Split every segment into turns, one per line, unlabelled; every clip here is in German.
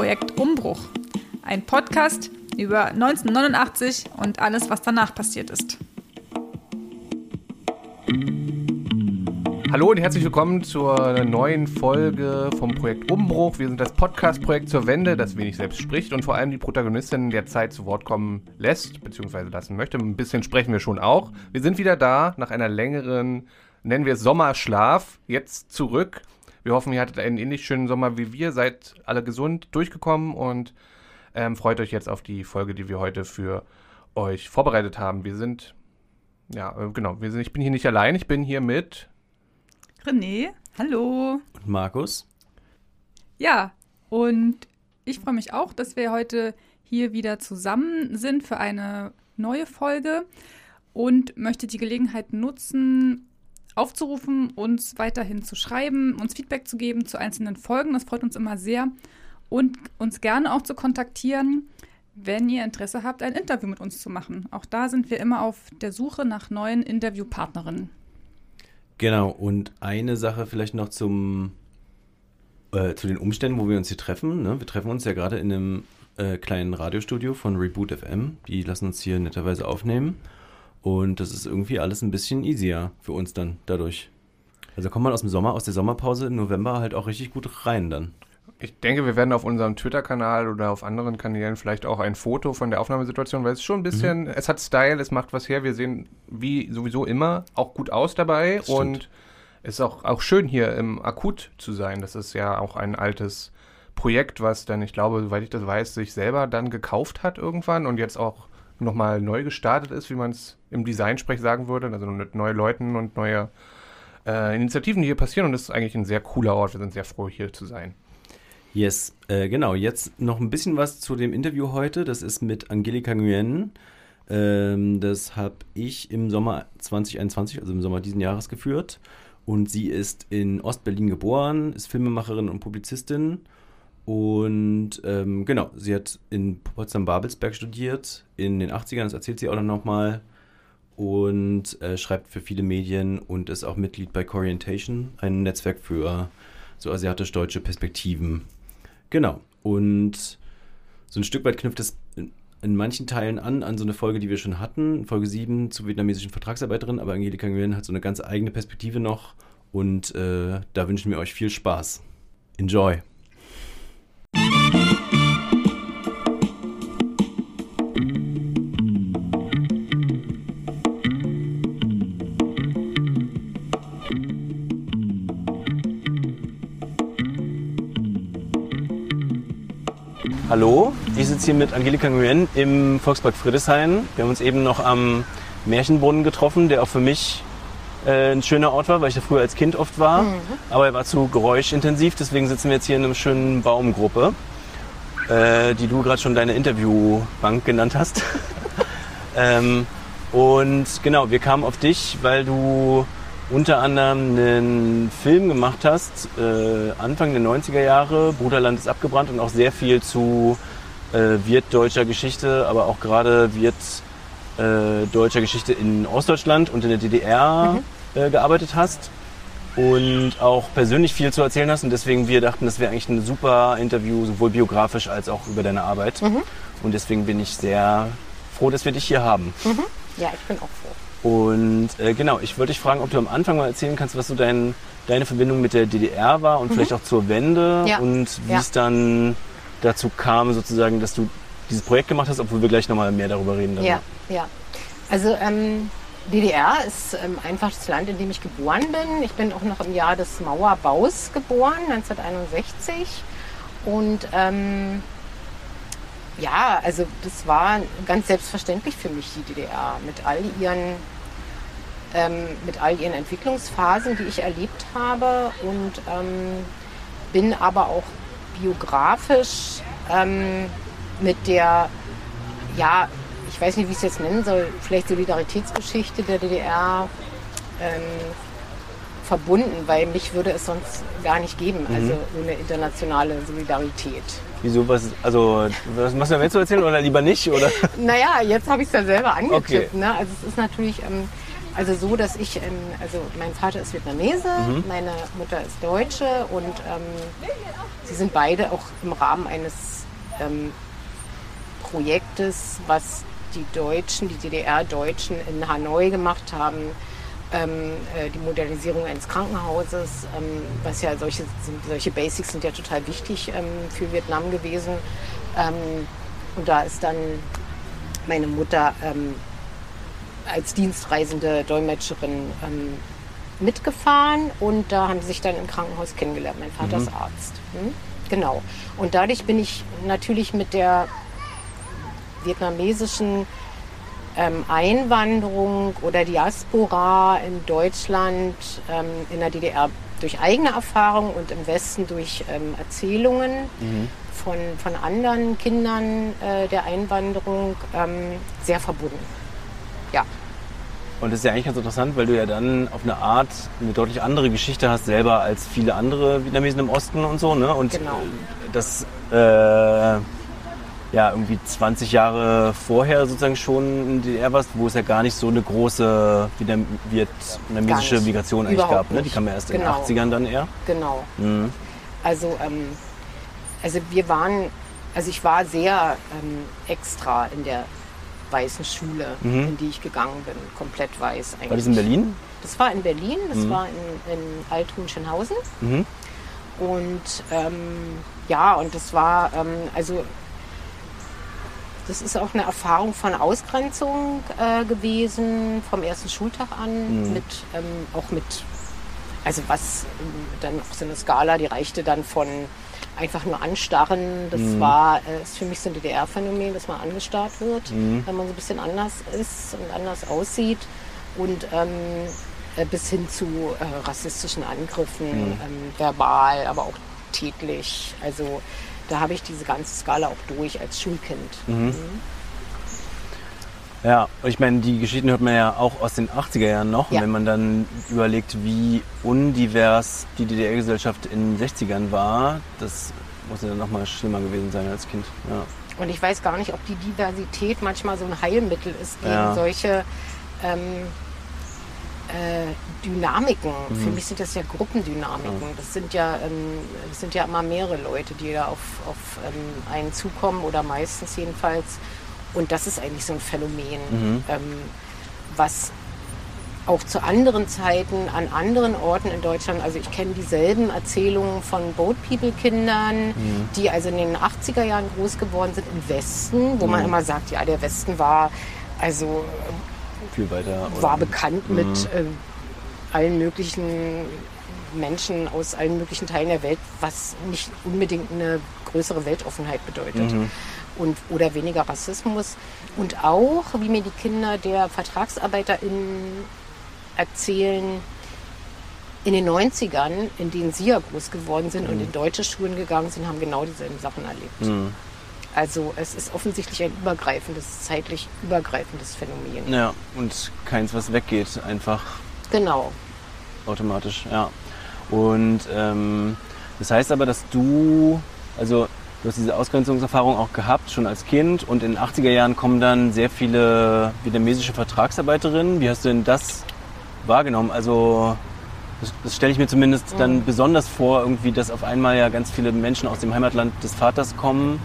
Projekt Umbruch. Ein Podcast über 1989 und alles, was danach passiert ist.
Hallo und herzlich willkommen zur neuen Folge vom Projekt Umbruch. Wir sind das Podcast-Projekt zur Wende, das wenig selbst spricht und vor allem die Protagonistin der Zeit zu Wort kommen lässt, beziehungsweise lassen möchte. Ein bisschen sprechen wir schon auch. Wir sind wieder da nach einer längeren, nennen wir es Sommerschlaf, jetzt zurück. Wir hoffen, ihr hattet einen ähnlich schönen Sommer wie wir, seid alle gesund durchgekommen und ähm, freut euch jetzt auf die Folge, die wir heute für euch vorbereitet haben. Wir sind, ja, äh, genau, wir sind, ich bin hier nicht allein, ich bin hier mit
René, hallo.
Und Markus.
Ja, und ich freue mich auch, dass wir heute hier wieder zusammen sind für eine neue Folge und möchte die Gelegenheit nutzen, aufzurufen, uns weiterhin zu schreiben, uns Feedback zu geben zu einzelnen Folgen. Das freut uns immer sehr. Und uns gerne auch zu kontaktieren, wenn ihr Interesse habt, ein Interview mit uns zu machen. Auch da sind wir immer auf der Suche nach neuen Interviewpartnerinnen.
Genau, und eine Sache vielleicht noch zum äh, zu den Umständen, wo wir uns hier treffen. Ne? Wir treffen uns ja gerade in einem äh, kleinen Radiostudio von Reboot FM. Die lassen uns hier netterweise aufnehmen. Und das ist irgendwie alles ein bisschen easier für uns dann dadurch. Also kommt man aus dem Sommer, aus der Sommerpause im November halt auch richtig gut rein dann.
Ich denke, wir werden auf unserem Twitter-Kanal oder auf anderen Kanälen vielleicht auch ein Foto von der Aufnahmesituation, weil es schon ein bisschen, mhm. es hat Style, es macht was her. Wir sehen wie sowieso immer auch gut aus dabei und es ist auch, auch schön hier im Akut zu sein. Das ist ja auch ein altes Projekt, was dann, ich glaube, soweit ich das weiß, sich selber dann gekauft hat irgendwann und jetzt auch nochmal neu gestartet ist, wie man es im Design-Sprech sagen würde. Also mit neuen Leuten und neue äh, Initiativen, die hier passieren und das ist eigentlich ein sehr cooler Ort. Wir sind sehr froh, hier zu sein.
Yes, äh, genau. Jetzt noch ein bisschen was zu dem Interview heute. Das ist mit Angelika Nguyen. Ähm, das habe ich im Sommer 2021, also im Sommer diesen Jahres geführt. Und sie ist in Ostberlin geboren, ist Filmemacherin und Publizistin. Und ähm, genau, sie hat in Potsdam-Babelsberg studiert in den 80ern, das erzählt sie auch noch mal. Und äh, schreibt für viele Medien und ist auch Mitglied bei Corientation, ein Netzwerk für so asiatisch-deutsche Perspektiven. Genau. Und so ein Stück weit knüpft es in, in, manchen Teilen an, an so eine Folge, die wir schon hatten, Folge 7 zur vietnamesischen Vertragsarbeiterin, aber Angelika Nguyen hat so eine ganz eigene Perspektive noch und äh, da wünschen wir euch viel Spaß. Enjoy! Hallo, ich sitze hier mit Angelika Nguyen im Volkspark Friedrichshain. Wir haben uns eben noch am Märchenbrunnen getroffen, der auch für mich äh, ein schöner Ort war, weil ich da früher als Kind oft war. Mhm. Aber er war zu geräuschintensiv, deswegen sitzen wir jetzt hier in einer schönen Baumgruppe, äh, die du gerade schon deine Interviewbank genannt hast. ähm, und genau, wir kamen auf dich, weil du unter anderem einen Film gemacht hast, äh, Anfang der 90er Jahre, Bruderland ist abgebrannt und auch sehr viel zu äh, Wirt-deutscher Geschichte, aber auch gerade Wirt-deutscher äh, Geschichte in Ostdeutschland und in der DDR mhm. äh, gearbeitet hast und auch persönlich viel zu erzählen hast und deswegen wir dachten, das wäre eigentlich ein super Interview, sowohl biografisch als auch über deine Arbeit. Mhm. Und deswegen bin ich sehr froh, dass wir dich hier haben.
Mhm. Ja, ich bin auch froh.
Und äh, genau, ich wollte dich fragen, ob du am Anfang mal erzählen kannst, was so dein, deine Verbindung mit der DDR war und mhm. vielleicht auch zur Wende ja. und wie ja. es dann dazu kam, sozusagen, dass du dieses Projekt gemacht hast, obwohl wir gleich nochmal mehr darüber reden.
Darüber. Ja, ja. Also ähm, DDR ist ähm, einfach das Land, in dem ich geboren bin. Ich bin auch noch im Jahr des Mauerbaus geboren, 1961. Und ähm, ja, also das war ganz selbstverständlich für mich, die DDR, mit all ihren, ähm, mit all ihren Entwicklungsphasen, die ich erlebt habe und ähm, bin aber auch biografisch ähm, mit der, ja, ich weiß nicht, wie ich es jetzt nennen soll, vielleicht Solidaritätsgeschichte der DDR ähm, verbunden, weil mich würde es sonst gar nicht geben, mhm. also ohne internationale Solidarität.
Wieso, was, also, was machst du damit zu erzählen oder lieber nicht? Oder?
naja, jetzt habe ich es ja selber angetippt. Okay. Ne? Also es ist natürlich, ähm, also so, dass ich, ähm, also mein Vater ist Vietnamese,
Mhm.
meine Mutter ist Deutsche und ähm, sie sind beide auch im Rahmen eines ähm, Projektes, was die Deutschen, die DDR-Deutschen in Hanoi gemacht haben, ähm, äh, die Modernisierung eines Krankenhauses, ähm, was ja solche, solche Basics sind ja total wichtig ähm, für Vietnam gewesen. Ähm, und da ist dann meine Mutter ähm, als dienstreisende Dolmetscherin ähm, mitgefahren und da haben sie sich dann im Krankenhaus kennengelernt. Mein Vater ist Arzt. Hm? Genau. Und dadurch bin ich natürlich mit der vietnamesischen ähm, Einwanderung oder Diaspora in Deutschland, ähm, in der DDR durch eigene Erfahrung und im Westen durch ähm, Erzählungen von, von anderen Kindern äh, der Einwanderung ähm, sehr verbunden. Ja,
Und das ist ja eigentlich ganz interessant, weil du ja dann auf eine Art eine deutlich andere Geschichte hast selber als viele andere Vietnamesen im Osten und so, ne? Und
Genau.
das äh, ja irgendwie 20 Jahre vorher sozusagen schon in der DDR warst, wo es ja gar nicht so eine große vietnamesische. Migration eigentlich
Überhaupt
gab, ne? Die kam ja erst
Genau.
in den 80ern dann eher.
genau.
Mhm.
Also, ähm, also wir waren, also ich war sehr ähm, extra in der weißen Schule,
Mhm.
in die ich gegangen bin, komplett weiß eigentlich.
War das in Berlin?
Das war in Berlin, das
Mhm.
war in, in Althuhnschenhausen.
Mhm.
Und ähm, ja, und das war, ähm, also das ist auch eine Erfahrung von Ausgrenzung äh, gewesen, vom ersten Schultag an,
Mhm.
mit, ähm, auch mit, also was ähm, dann auch so eine Skala, die reichte dann von einfach nur anstarren. Das
Mhm.
war, äh, ist für mich so ein DDR-Phänomen, dass man angestarrt wird,
Mhm.
wenn man so ein bisschen anders ist und anders aussieht. Und ähm, äh, bis hin zu äh, rassistischen Angriffen,
Mhm.
ähm, verbal, aber auch tätlich. Also da habe ich diese ganze Skala auch durch als Schulkind.
Mhm. Ja, und ich meine, die Geschichten hört man ja auch aus den 80er Jahren noch. Und
Ja.
wenn man dann überlegt, wie undivers die DDR-Gesellschaft in den 60ern war, das muss ja dann nochmal schlimmer gewesen sein als Kind. Ja.
Und ich weiß gar nicht, ob die Diversität manchmal so ein Heilmittel ist gegen
Ja.
solche ähm, äh, Dynamiken.
Mhm.
Für mich sind das ja Gruppendynamiken. Das sind ja, ähm, das sind ja immer mehrere Leute, die da auf, auf ähm, einen zukommen oder meistens jedenfalls. Und das ist eigentlich so ein Phänomen,
Mhm.
ähm, was auch zu anderen Zeiten an anderen Orten in Deutschland, also ich kenne dieselben Erzählungen von Boat People Kindern,
Mhm.
die also in den 80er Jahren groß geworden sind im Westen, wo man
Mhm.
immer sagt, ja, der Westen war also
Viel weiter.
war bekannt
Mhm.
mit äh, allen möglichen Menschen aus allen möglichen Teilen der Welt, was nicht unbedingt eine größere Weltoffenheit bedeutet.
Mhm.
Und, oder weniger Rassismus. Und auch, wie mir die Kinder der VertragsarbeiterInnen erzählen, in den 90ern, in denen sie ja groß geworden sind und in deutsche Schulen gegangen sind, haben genau dieselben Sachen erlebt.
Mhm.
Also es ist offensichtlich ein übergreifendes, zeitlich übergreifendes Phänomen.
Ja, und keins, was weggeht, einfach
Genau.
automatisch, ja. Und ähm, das heißt aber, dass du, also du hast diese Ausgrenzungserfahrung auch gehabt, schon als Kind und in den 80er Jahren kommen dann sehr viele vietnamesische Vertragsarbeiterinnen. Wie hast du denn das wahrgenommen? Also das, das stelle ich mir zumindest dann besonders vor, irgendwie, dass auf einmal ja ganz viele Menschen aus dem Heimatland des Vaters kommen.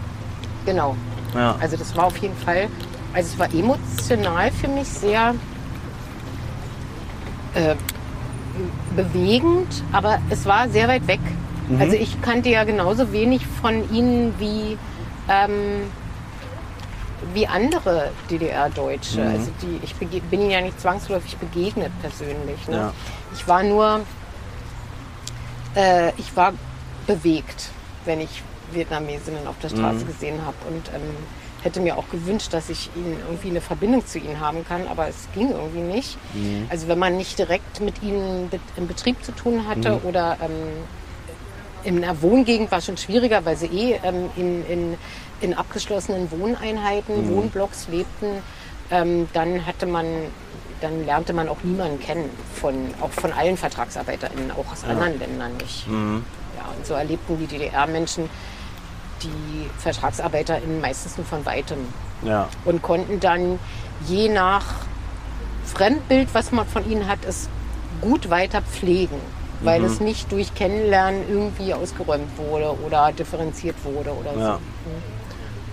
Genau.
Ja.
Also das war auf jeden Fall, also es war emotional für mich sehr äh, bewegend, aber es war sehr weit weg.
Mhm.
Also ich kannte ja genauso wenig von ihnen wie, ähm, wie andere DDR-Deutsche.
Mhm.
Also die, ich bin ihnen ja nicht zwangsläufig begegnet persönlich. Ne?
Ja.
Ich war nur, äh, ich war bewegt, wenn ich Vietnamesinnen auf der Straße
Mhm.
gesehen habe und ähm, hätte mir auch gewünscht, dass ich ihnen irgendwie eine Verbindung zu ihnen haben kann, aber es ging irgendwie nicht.
Mhm.
Also wenn man nicht direkt mit ihnen im Betrieb zu tun hatte
Mhm.
oder ähm, in einer Wohngegend war schon schwieriger, weil sie eh ähm, in, in, in abgeschlossenen Wohneinheiten,
Mhm.
Wohnblocks lebten, ähm, dann hatte man, dann lernte man auch niemanden kennen, von, auch von allen VertragsarbeiterInnen, auch aus anderen Ländern nicht.
Mhm.
Ja, und so erlebten die DDR-Menschen die VertragsarbeiterInnen meistens nur von weitem
Ja.
und konnten dann je nach Fremdbild, was man von ihnen hat, ist gut weiter pflegen, weil
Mhm.
es nicht durch Kennenlernen irgendwie ausgeräumt wurde oder differenziert wurde oder
Ja.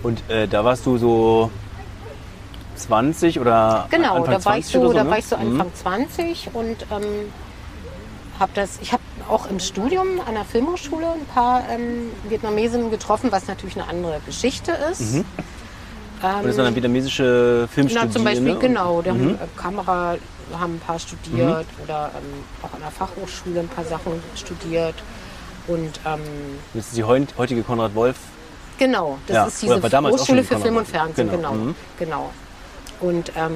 so.
Und äh, da warst du so 20 oder
Genau,
Anfang
da war ich
20
so,
oder so,
da
ne?
war ich so
Mhm.
Anfang 20 und ähm, habe das, ich habe auch im Studium an der Filmhochschule ein paar ähm, Vietnamesinnen getroffen, was natürlich eine andere Geschichte ist.
Mhm. Und das waren dann vietnamesische Filmstudierende?
Na, zum Beispiel, genau, die haben
Mhm.
äh, Kamera, haben ein paar studiert oder ähm, auch an der Fachhochschule ein paar Sachen studiert. Und ähm,
Das ist die heut- heutige Konrad Wolf.
genau, das
Ja,
ist diese Hochschule für Film und. Fernsehen,
Genau,
genau.
mhm.
genau. Und ähm,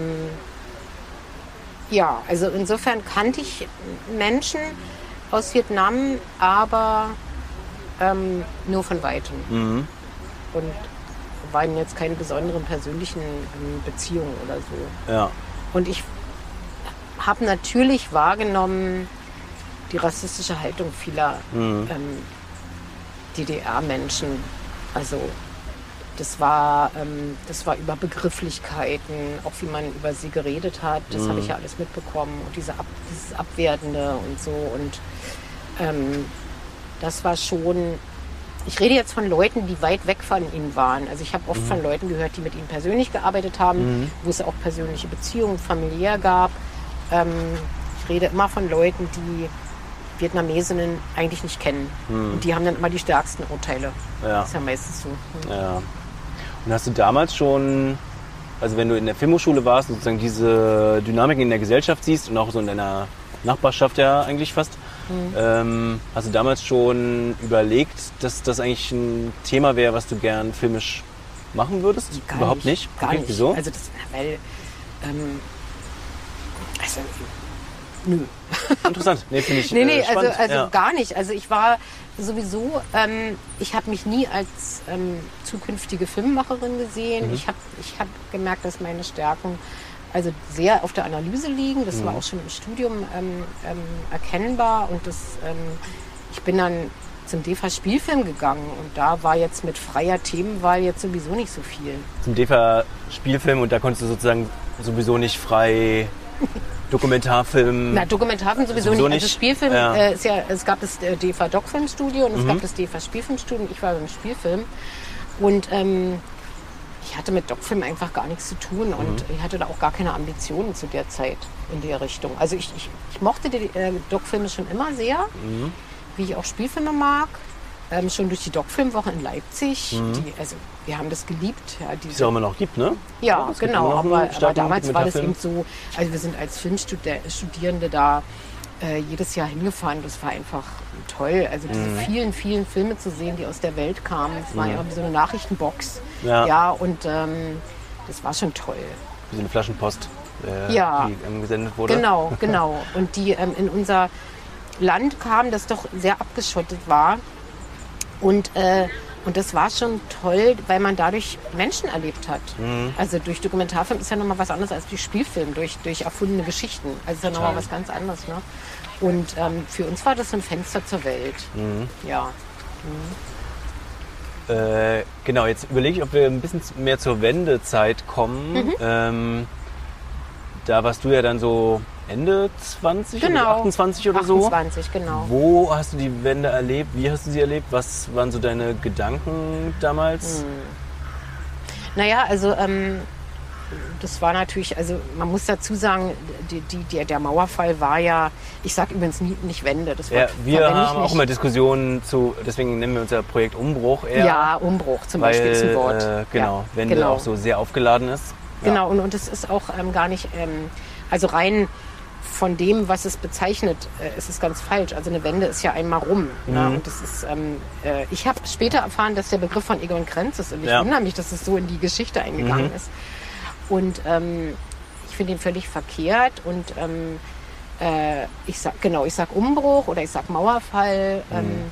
ja, also insofern kannte ich Menschen aus Vietnam, aber ähm, nur von weitem.
Mhm.
Und waren jetzt keine besonderen persönlichen ähm, Beziehungen oder so.
Ja.
Und ich habe natürlich wahrgenommen die rassistische Haltung vieler
Mhm.
ähm, DDR-Menschen. Also das war, ähm, das war über Begrifflichkeiten, auch wie man über sie geredet hat. Das habe ich ja alles mitbekommen. Und diese Ab dieses Abwertende und so. Und ähm, das war schon. Ich rede jetzt von Leuten, die weit weg von ihnen waren. Also ich habe oft von Leuten gehört, die mit ihnen persönlich gearbeitet haben, wo es auch persönliche Beziehungen familiär gab. Ähm, ich rede immer von Leuten, die Vietnamesinnen eigentlich nicht kennen. Und die haben dann immer die stärksten Urteile.
Ja.
Das ist ja meistens so. Hm.
Ja. Und hast du damals schon, also wenn du in der Filmhochschule warst, sozusagen diese Dynamiken in der Gesellschaft siehst und auch so in deiner Nachbarschaft ja eigentlich fast,
Mhm.
ähm, hast du damals schon überlegt, dass das eigentlich ein Thema wäre, was du gern filmisch machen würdest?
Gar
Überhaupt nicht?
Gar
Okay,
nicht.
Wieso?
Also das, weil, ähm, also, nö.
Interessant. Nee, finde ich
Nee, nee,
äh,
also, also
ja.
gar nicht. Also ich war sowieso, ähm, ich habe mich nie als ähm, zukünftige Filmemacherin gesehen.
Mhm.
Ich habe ich hab gemerkt, dass meine Stärken also sehr auf der Analyse liegen. Das
Mhm.
war auch schon im Studium ähm, ähm, erkennbar. Und das, ähm, ich bin dann zum DEFA Spielfilm gegangen und da war jetzt mit freier Themenwahl jetzt sowieso nicht so viel.
Zum DEFA Spielfilm und da konntest du sozusagen sowieso nicht frei Dokumentarfilm.
Na, Dokumentarfilm sowieso,
Sowieso
nicht. Also. Spielfilm
Ja.
äh, ist ja, es gab das äh, DEFA Doc-Filmstudio und es
Mhm.
gab das DEFA Spielfilmstudio. Ich war beim Spielfilm und ähm, ich hatte mit Doc-Film einfach gar nichts zu tun und
Mhm.
ich hatte da auch gar keine Ambitionen zu der Zeit in der Richtung. Also ich, ich, ich mochte die äh, Doc-Filme schon immer sehr,
Mhm.
wie ich auch Spielfilme mag. Ähm, schon durch die Doc-Filmwoche in Leipzig.
Mhm.
Die, also wir haben das geliebt. Ja,
die es ja auch immer noch gibt, ne?
ja,
gibt
genau. Aber, aber damals war das eben so, also wir sind als Filmstudierende da äh, jedes Jahr hingefahren. Das war einfach toll. Also diese
Mhm.
vielen, vielen Filme zu sehen, die aus der Welt kamen. Es war ja wie so eine Nachrichtenbox.
Ja.
Ja, und ähm, das war schon toll.
Wie so eine Flaschenpost, äh,
Ja.
die ähm, gesendet wurde.
Genau, genau. Und die ähm, in unser Land kamen, das doch sehr abgeschottet war. Und, äh, und das war schon toll, weil man dadurch Menschen erlebt hat.
Mhm.
Also durch Dokumentarfilm ist ja nochmal was anderes als durch Spielfilm, durch, durch erfundene Geschichten. Also ist ja nochmal was ganz anderes. Ne? Und ähm, für uns war das ein Fenster zur Welt.
Mhm.
Ja.
Äh, genau, jetzt überlege ich, ob wir ein bisschen mehr zur Wendezeit kommen.
Mhm.
Ähm, da warst du ja dann so Ende 20 oder
Genau.
28 oder so.
28, genau.
Wo hast du die Wende erlebt? Wie hast du sie erlebt? Was waren so deine Gedanken damals?
Mhm. Naja, also ähm, das war natürlich, also man muss dazu sagen, die, die, der, der Mauerfall war ja, ich sag übrigens nie, nicht Wende. Das
Ja,
Wort
wir haben auch immer Diskussionen zu, deswegen nennen wir unser Projekt Umbruch eher.
Ja, Umbruch zum
weil,
Beispiel ein Wort.
Äh, genau,
ja,
Wende
genau.
auch so sehr aufgeladen ist.
Genau, und, und es ist auch ähm, gar nicht, ähm, also rein von dem, was es bezeichnet, äh, ist es ganz falsch. Also eine Wende ist ja einmal rum. Ne?
Mhm.
Und das ist, ähm, äh, ich habe später erfahren, dass der Begriff von Egon Krenz ist und ich
Ja.
wundere mich, dass es so in die Geschichte eingegangen
Mhm.
ist. Und ähm, ich finde ihn völlig verkehrt und ähm, äh, ich sag, genau, ich sag Umbruch oder ich sag Mauerfall. Ähm,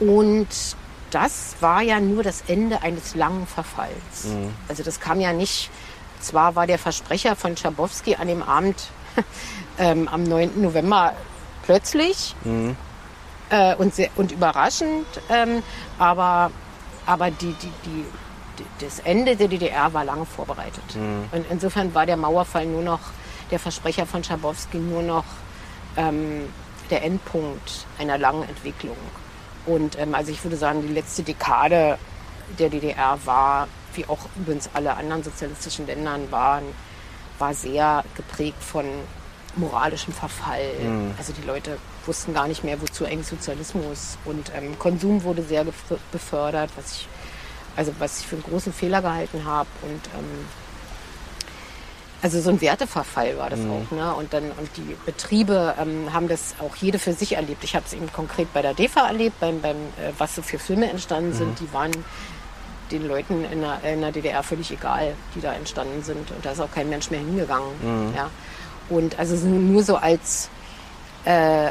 und das war ja nur das Ende eines langen Verfalls.
Mhm.
Also das kam ja nicht, zwar war der Versprecher von Schabowski an dem Abend ähm, am 9. November plötzlich
Mhm.
äh, und, sehr, und überraschend, ähm, aber, aber die, die, die, die, das Ende der DDR war lange vorbereitet.
Mhm.
Und insofern war der Mauerfall nur noch der Versprecher von Schabowski nur noch ähm, der Endpunkt einer langen Entwicklung. Und ähm, also ich würde sagen, die letzte Dekade der DDR war, wie auch übrigens alle anderen sozialistischen Ländern waren, war sehr geprägt von moralischem Verfall. Mhm. Also die Leute wussten gar nicht mehr, wozu eigentlich Sozialismus und ähm, Konsum wurde sehr befördert, was ich also was ich für einen großen Fehler gehalten habe und ähm, also so ein Werteverfall war das mhm. auch. Ne? Und dann und die Betriebe ähm, haben das auch jede für sich erlebt. Ich habe es eben konkret bei der DEFA erlebt, beim, beim äh, was so für Filme entstanden mhm. sind. Die waren den Leuten in der, in der, DDR völlig egal, die da entstanden sind. Und da ist auch kein Mensch mehr hingegangen. Mhm. Ja? Und also nur so als, äh,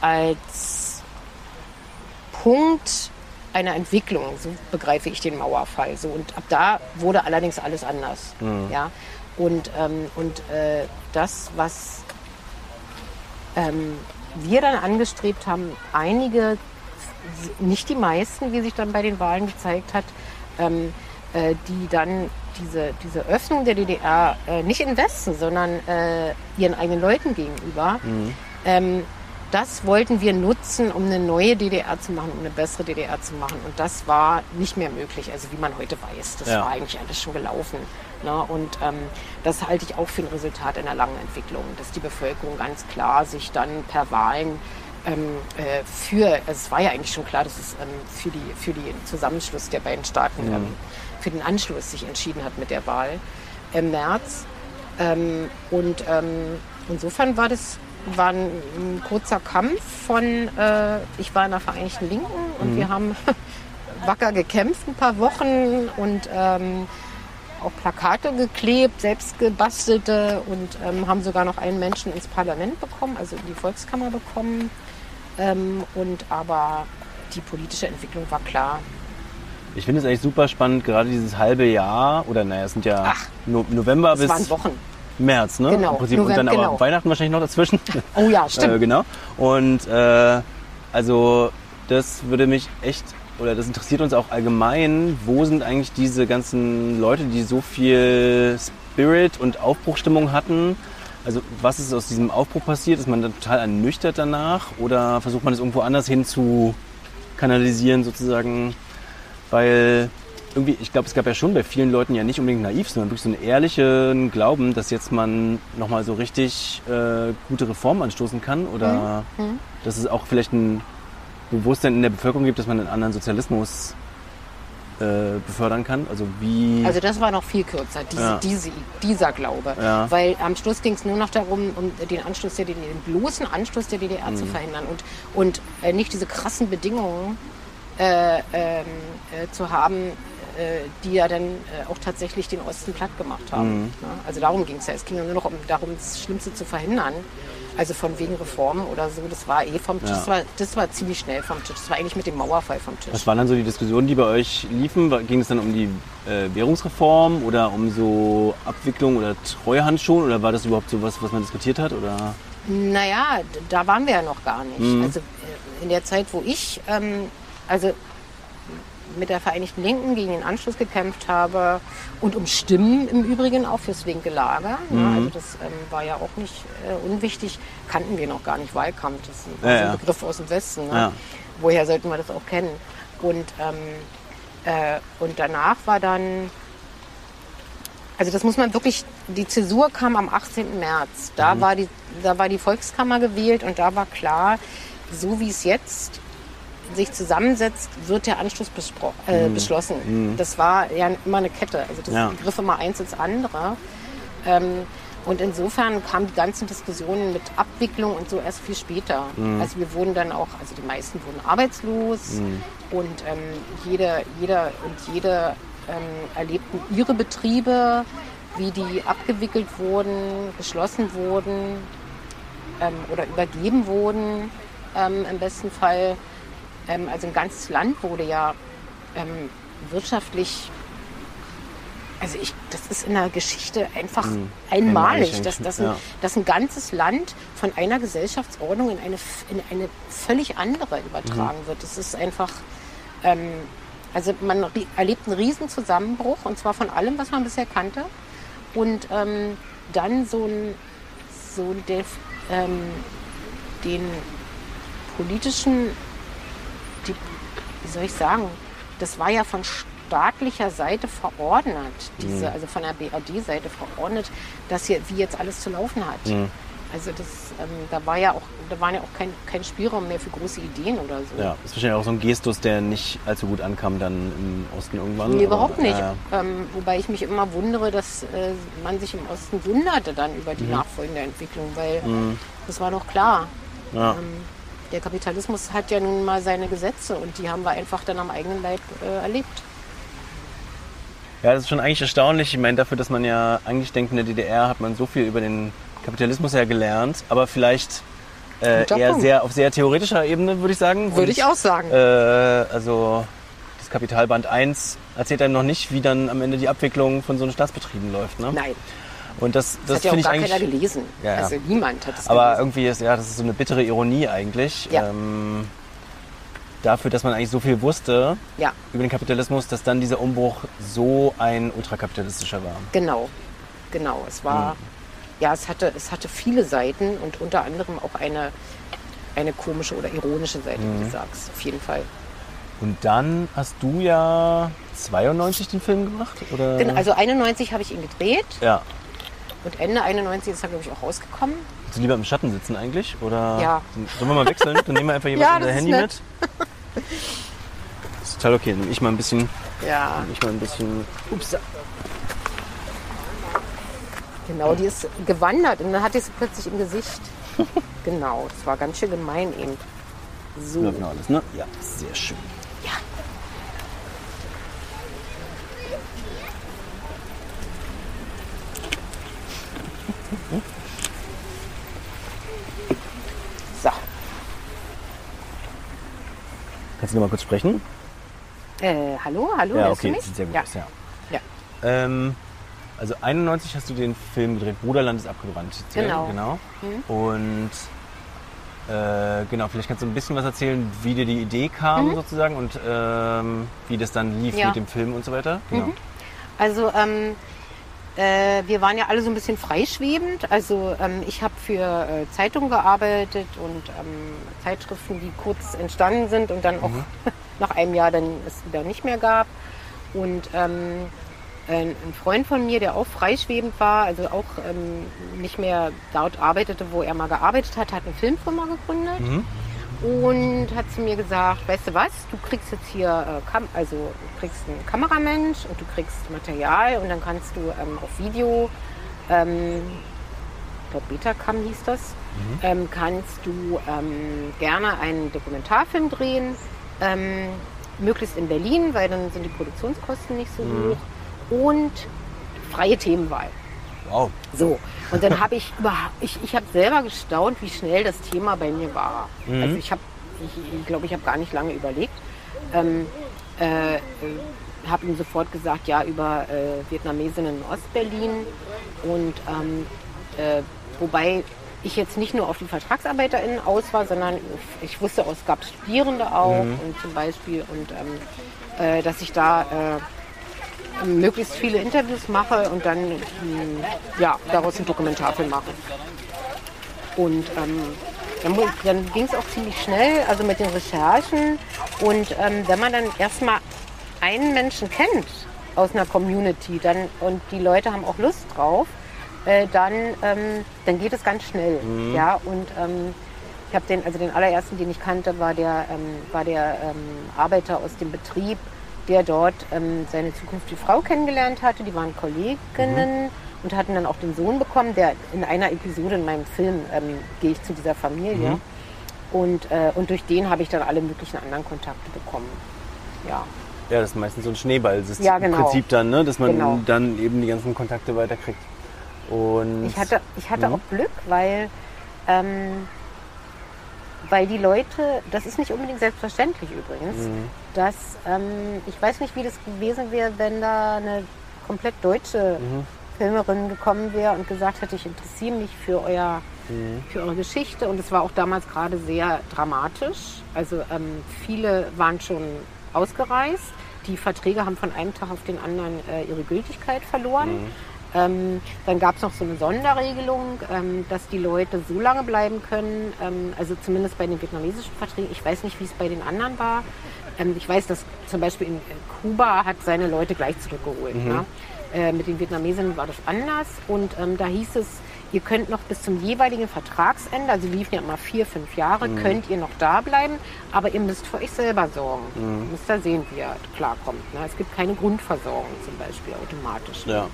als Punkt einer Entwicklung, so begreife ich den Mauerfall. So, und ab da wurde allerdings alles anders. Mhm. Ja? Und, ähm, und äh, das, was ähm, wir dann angestrebt haben, einige, nicht die meisten, wie sich dann bei den Wahlen gezeigt hat, ähm, äh, die dann diese, diese Öffnung der DDR äh, nicht in Westen, sondern äh, ihren eigenen Leuten gegenüber, mhm. ähm, das wollten wir nutzen, um eine neue DDR zu machen, um eine bessere DDR zu machen. Und das war nicht mehr möglich, also wie man heute weiß. Das ja. war eigentlich alles schon gelaufen. Ne? Und ähm, das halte ich auch für ein Resultat einer langen Entwicklung, dass die Bevölkerung ganz klar sich dann per Wahlen ähm, äh, für, also es war ja eigentlich schon klar, dass es ähm, für, die, für den Zusammenschluss der beiden Staaten, mhm. ähm, für den Anschluss sich entschieden hat mit der Wahl im März. Ähm, und ähm, insofern war das war ein, ein kurzer Kampf von, äh, ich war in der Vereinigten Linken und mhm. wir haben wacker gekämpft ein paar Wochen und ähm, auch Plakate geklebt, selbst gebastelte und ähm, haben sogar noch einen Menschen ins Parlament bekommen, also in die Volkskammer bekommen. Ähm, und aber die politische Entwicklung war klar.
Ich finde es eigentlich super spannend, gerade dieses halbe Jahr, oder naja, es sind ja Ach, no November bis. März, ne?
Genau.
Im Prinzip. November, und dann aber genau. Weihnachten wahrscheinlich noch dazwischen.
Oh ja, stimmt.
äh, genau. Und äh, also das würde mich echt oder das interessiert uns auch allgemein, wo sind eigentlich diese ganzen Leute, die so viel Spirit und Aufbruchstimmung hatten? Also was ist aus diesem Aufbruch passiert? Ist man dann total ernüchtert danach oder versucht man es irgendwo anders hin zu kanalisieren sozusagen? Weil irgendwie, ich glaube, es gab ja schon bei vielen Leuten ja nicht unbedingt naiv, sondern wirklich so einen ehrlichen Glauben, dass jetzt man nochmal so richtig äh, gute Reformen anstoßen kann oder mhm. mhm. dass es auch vielleicht ein Bewusstsein in der Bevölkerung gibt, dass man einen anderen Sozialismus äh, befördern kann? Also wie?
Also das war noch viel kürzer, diese, ja. diese, dieser Glaube. Ja. Weil am Schluss ging es nur noch darum, um den Anschluss der DDR, den bloßen Anschluss der DDR mhm. zu verhindern und, und äh, nicht diese krassen Bedingungen äh, ähm, äh zu haben, die ja dann äh, auch tatsächlich den Osten platt gemacht haben. Mhm. Also darum ging es ja. Es ging ja nur noch um, darum, das Schlimmste zu verhindern. Also von wegen Reformen oder so, das war eh vom Tisch. Ja. Das, war, das war ziemlich schnell vom Tisch. Das war eigentlich mit dem Mauerfall vom Tisch.
Was waren dann so die Diskussionen, die bei euch liefen? Ging es dann um die äh, Währungsreform oder um so Abwicklung oder Treuhandschuhen oder war das überhaupt so was, was man diskutiert hat? Oder?
Naja, da waren wir ja noch gar nicht. Mhm. Also äh, in der Zeit, wo ich, ähm, also mit der Vereinigten Linken gegen den Anschluss gekämpft habe und um Stimmen im Übrigen auch fürs linke Lager. Mhm. Ja, also das ähm, war ja auch nicht äh, unwichtig, kannten wir noch gar nicht Wahlkampf. Das war ja, ein Begriff aus dem Westen. Ne? Ja. Woher sollten wir das auch kennen? Und, ähm, äh, und danach war dann, also das muss man wirklich, die Zäsur kam am 18. März. Da, mhm. war, die, da war die Volkskammer gewählt und da war klar, so wie es jetzt sich zusammensetzt, wird der Anschluss äh, mhm. beschlossen. Mhm. Das war ja immer eine Kette. Also das ja. griff immer eins ins andere. Ähm, und insofern kamen die ganzen Diskussionen mit Abwicklung und so erst viel später. Mhm. Also wir wurden dann auch, also die meisten wurden arbeitslos mhm. und ähm, jeder, jeder und jede ähm, erlebten ihre Betriebe, wie die abgewickelt wurden, geschlossen wurden ähm, oder übergeben wurden ähm, im besten Fall. Ähm, also ein ganzes Land wurde ja ähm, wirtschaftlich, also ich, das ist in der Geschichte einfach mhm. einmalig, dass, dass, ein, ja. dass ein ganzes Land von einer Gesellschaftsordnung in eine, in eine völlig andere übertragen mhm. wird. Das ist einfach, ähm, also man erlebt einen riesen Zusammenbruch und zwar von allem, was man bisher kannte. Und ähm, dann so ein, so der, ähm, den politischen, die, wie soll ich sagen, das war ja von staatlicher Seite verordnet, diese, also von der BRD-Seite verordnet, dass hier, wie jetzt alles zu laufen hat.
Mhm.
Also das, ähm, da war ja auch, da waren ja auch kein, kein Spielraum mehr für große Ideen oder so.
Ja, ist wahrscheinlich auch so ein Gestus, der nicht allzu gut ankam dann im Osten irgendwann.
Nee, überhaupt nicht.
äh,
Ähm, wobei ich mich immer wundere, dass äh, man sich im Osten wunderte dann über die nachfolgende Entwicklung, weil das war doch klar.
ja.
Ähm, der Kapitalismus hat ja nun mal seine Gesetze und die haben wir einfach dann am eigenen Leib äh, erlebt.
ja, das ist schon eigentlich erstaunlich. Ich meine, dafür, dass man ja eigentlich denkt, in der DDR hat man so viel über den Kapitalismus ja gelernt, aber vielleicht äh, eher
Punkt.
sehr auf sehr theoretischer Ebene, würde ich sagen.
Würde
Und,
ich auch sagen.
Äh, also das Kapitalband 1 erzählt einem noch nicht, wie dann am Ende die Abwicklung von so einem Staatsbetrieben läuft. Ne?
Nein,
Und das,
das,
das
hat ja auch
ich
gar keiner gelesen.
Ja.
Also niemand hat es
Aber
gelesen.
irgendwie ist, ja, das ist so eine bittere Ironie eigentlich.
Ja.
Ähm, dafür, dass man eigentlich so viel wusste
Ja,
über den Kapitalismus, dass dann dieser Umbruch so ein ultrakapitalistischer war.
genau. Genau. Es war,
Hm.
ja, es hatte, es hatte viele Seiten und unter anderem auch eine, eine komische oder ironische Seite,
Hm.
wie du sagst. Auf jeden Fall.
Und dann hast du ja 92 den Film gemacht? Oder?
Denn also 91 habe ich ihn gedreht
ja.
Und Ende 91 ist er, glaube ich, auch rausgekommen.
Willst du lieber im Schatten sitzen eigentlich? Oder
Ja.
Sollen wir mal wechseln? Dann nehmen wir einfach jeweils
Ja,
unser
das
Handy
nett.
mit. Das ist total okay. Nehme ich mal ein bisschen.
Ja,
ich mal ein bisschen. Ups.
genau, die ist gewandert und dann hatte ich sie plötzlich im Gesicht. genau, das war ganz schön gemein eben. So,
Läuft noch alles, ne? Ja, sehr schön.
So,
Kannst du noch mal kurz sprechen?
äh, hallo, hallo,
ja, okay, das sieht sehr gut
ja.
aus, ja.
Ja.
Ähm, also 91 hast du den Film gedreht, Bruderland ist abgebrannt.
Genau.
genau. Und äh, genau, vielleicht kannst du ein bisschen was erzählen, wie dir die Idee kam sozusagen und ähm, wie das dann lief
Mhm. Ja. Mhm.
mit dem Film und so weiter. Genau.
Also ähm, äh, wir waren ja alle so ein bisschen freischwebend. Also ähm, ich habe für äh, Zeitungen gearbeitet und ähm, Zeitschriften, die kurz entstanden sind und dann auch nach einem Jahr dann es wieder nicht mehr gab. Und ähm, ein ein Freund von mir, der auch freischwebend war, also auch ähm, nicht mehr dort arbeitete, wo er mal gearbeitet hat, hat eine Filmfirma gegründet und hat zu mir gesagt, weißt du was, du kriegst jetzt hier, äh, also du kriegst einen Kameramensch und du kriegst Material und dann kannst du ähm, auf Video, ähm, ich glaube Betacam hieß das, ähm, kannst du ähm, gerne einen Dokumentarfilm drehen, ähm, möglichst in Berlin, weil dann sind die Produktionskosten nicht so hoch und freie Themenwahl.
Wow.
So, und dann habe ich überhaupt, ich, ich habe selber gestaunt, wie schnell das Thema bei mir war. Also ich habe, ich, ich glaube, ich habe gar nicht lange überlegt. Ähm, äh, äh, habe ihm sofort gesagt, ja, über äh, Vietnamesinnen in Ostberlin. Und ähm, äh, wobei ich jetzt nicht nur auf die VertragsarbeiterInnen aus war, sondern ich wusste, es gab Studierende auch und zum Beispiel und ähm, äh, dass ich da äh, möglichst viele Interviews mache und dann mh, ja, daraus einen Dokumentarfilm mache. Und ähm, dann, dann ging es auch ziemlich schnell, also mit den Recherchen. Und ähm, wenn man dann erstmal einen Menschen kennt aus einer Community dann, und die Leute haben auch Lust drauf, äh, dann, ähm, dann geht es ganz schnell. Ja, und ähm, ich habe den, also den allerersten, den ich kannte, war der, ähm, war der ähm, Arbeiter aus dem Betrieb, der dort ähm, seine zukünftige Frau kennengelernt hatte. Die waren Kolleginnen und hatten dann auch den Sohn bekommen, der in einer Episode in meinem Film ähm, gehe ich zu dieser Familie. Und, äh, und durch den habe ich dann alle möglichen anderen Kontakte bekommen. Ja.
Ja, das ist meistens so ein Schneeballsystem
Ja, genau.
Prinzip dann, ne? dass man
Genau.
dann eben die ganzen Kontakte weiterkriegt. Und
Ich hatte, ich hatte
Mhm.
auch Glück, weil, ähm, weil die Leute, das ist nicht unbedingt selbstverständlich übrigens,
Mhm.
Dass ähm, ich weiß nicht, wie das gewesen wäre, wenn da eine komplett deutsche
Mhm.
Filmerin gekommen wäre und gesagt hätte, ich interessiere mich für euer
Mhm.
für eure Geschichte und es war auch damals gerade sehr dramatisch. Also ähm, viele waren schon ausgereist. Die Verträge haben von einem Tag auf den anderen äh, ihre Gültigkeit verloren. Ähm, dann gab es noch so eine Sonderregelung, ähm, dass die Leute so lange bleiben können, ähm, also zumindest bei den vietnamesischen Verträgen. Ich weiß nicht, wie es bei den anderen war. Ähm, ich weiß, dass zum Beispiel in Kuba hat seine Leute gleich zurückgeholt.
Mhm.
Ne? Äh, mit den Vietnamesern war das anders und ähm, da hieß es, ihr könnt noch bis zum jeweiligen Vertragsende, also liefen ja immer vier, fünf Jahre,
Mhm.
könnt ihr noch da bleiben, aber ihr müsst für euch selber sorgen.
Mhm.
Ihr müsst da sehen, wie ihr klarkommt. Ne? Es gibt keine Grundversorgung zum Beispiel automatisch.
Ja.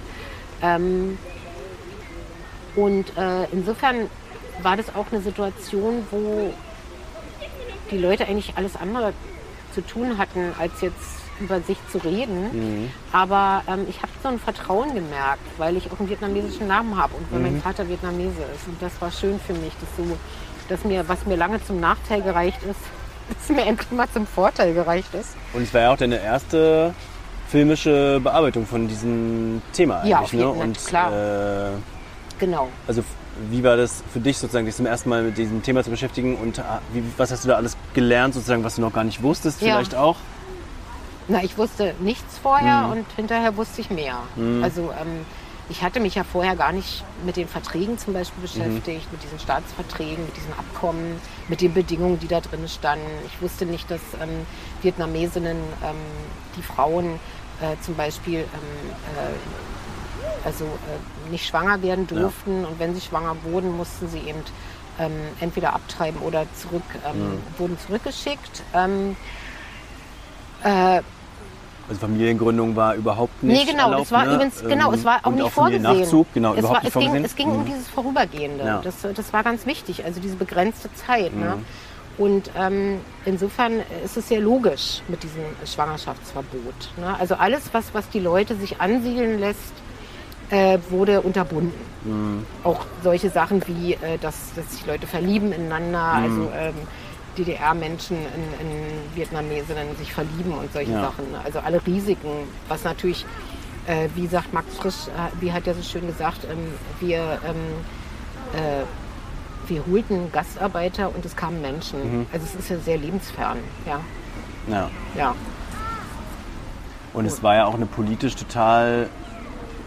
Ähm, und äh, insofern war das auch eine Situation, wo die Leute eigentlich alles andere zu tun hatten, als jetzt über sich zu reden. Aber ähm, ich habe so ein Vertrauen gemerkt, weil ich auch einen vietnamesischen Namen habe und weil mein Vater Vietnamese ist. Und das war schön für mich, dass, so, dass mir, was mir lange zum Nachteil gereicht ist, dass mir endlich mal zum Vorteil gereicht ist.
Und es war ja auch deine erste filmische Bearbeitung von diesem Thema
Ja,
eigentlich.
jeden
ne? Und
klar.
Äh,
Genau.
also wie war das für dich sozusagen, dich zum ersten Mal mit diesem Thema zu beschäftigen und ah, wie, was hast du da alles gelernt, sozusagen, was du noch gar nicht wusstest,
Ja.
vielleicht auch?
Na, ich wusste nichts vorher
Mhm.
und hinterher wusste ich mehr. Also ähm, ich hatte mich ja vorher gar nicht mit den Verträgen zum Beispiel beschäftigt, mit diesen Staatsverträgen, mit diesen Abkommen, mit den Bedingungen, die da drin standen. Ich wusste nicht, dass ähm, Vietnamesinnen, ähm, die Frauen äh, zum Beispiel ähm, äh, also äh, nicht schwanger werden durften und wenn sie schwanger wurden, mussten sie eben ähm, entweder abtreiben oder zurück, ähm, wurden zurückgeschickt. Ähm, äh,
Also Familiengründung war überhaupt nicht
Nee, genau,
erlaubt,
das war
ne?
übrigens, genau, es war auch nicht
auch
vorgesehen.
Familiennachzug, genau,
es,
überhaupt
war,
nicht
es, ging,
vorgesehen.
es ging um
Mhm.
dieses Vorübergehende.
Ja.
Das, das war ganz wichtig, also diese begrenzte Zeit. Ne?
Mhm.
Und ähm, insofern ist es sehr logisch mit diesem Schwangerschaftsverbot. Ne? Also alles, was, was die Leute sich ansiedeln lässt, äh, wurde unterbunden.
Mhm.
Auch solche Sachen wie, äh, dass, dass sich Leute verlieben ineinander,
Mhm.
also ähm, DDR-Menschen in, in Vietnamesinnen sich verlieben und solche
Ja.
Sachen. Also alle Risiken, was natürlich, äh, wie sagt Max Frisch, äh, wie hat er so schön gesagt, ähm, wir, ähm, äh, wir holten Gastarbeiter und es kamen Menschen.
Mhm.
Also es ist ja sehr lebensfern. Ja,
Ja.
ja.
Und es war ja auch eine politisch total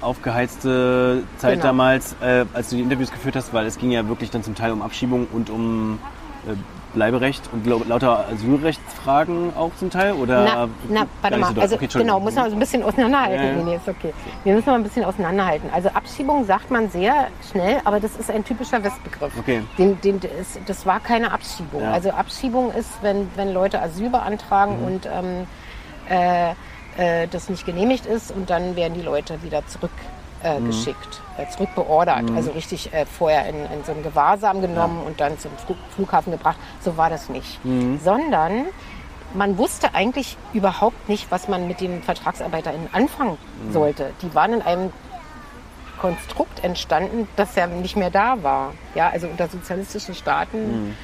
aufgeheizte Zeit
Genau.
damals, äh, als du die Interviews geführt hast, weil es ging ja wirklich dann zum Teil um Abschiebung und um äh, Bleiberecht und lau- lauter Asylrechtsfragen auch zum Teil? Oder
Na, na warte mal,
so
also
Okay,
genau, muss man so ein bisschen auseinanderhalten.
Ja, ja.
Nee, ist okay. Wir müssen mal ein bisschen auseinanderhalten. Also Abschiebung sagt man sehr schnell, aber das ist ein typischer Westbegriff.
Okay.
Den, den, das, das war keine Abschiebung.
Ja.
Also Abschiebung ist, wenn, wenn Leute Asyl beantragen
Mhm.
und ähm, äh, äh, das nicht genehmigt ist und dann werden die Leute wieder zurück äh,
Mhm.
äh, zurückbeordert, also richtig äh, vorher in, in so einem Gewahrsam genommen und dann zum Flug, Flughafen gebracht. So war das nicht.
Mhm.
Sondern man wusste eigentlich überhaupt nicht, was man mit den VertragsarbeiterInnen anfangen
Mhm.
sollte. Die waren in einem Konstrukt entstanden, das ja nicht mehr da war. Ja, also unter sozialistischen Staaten,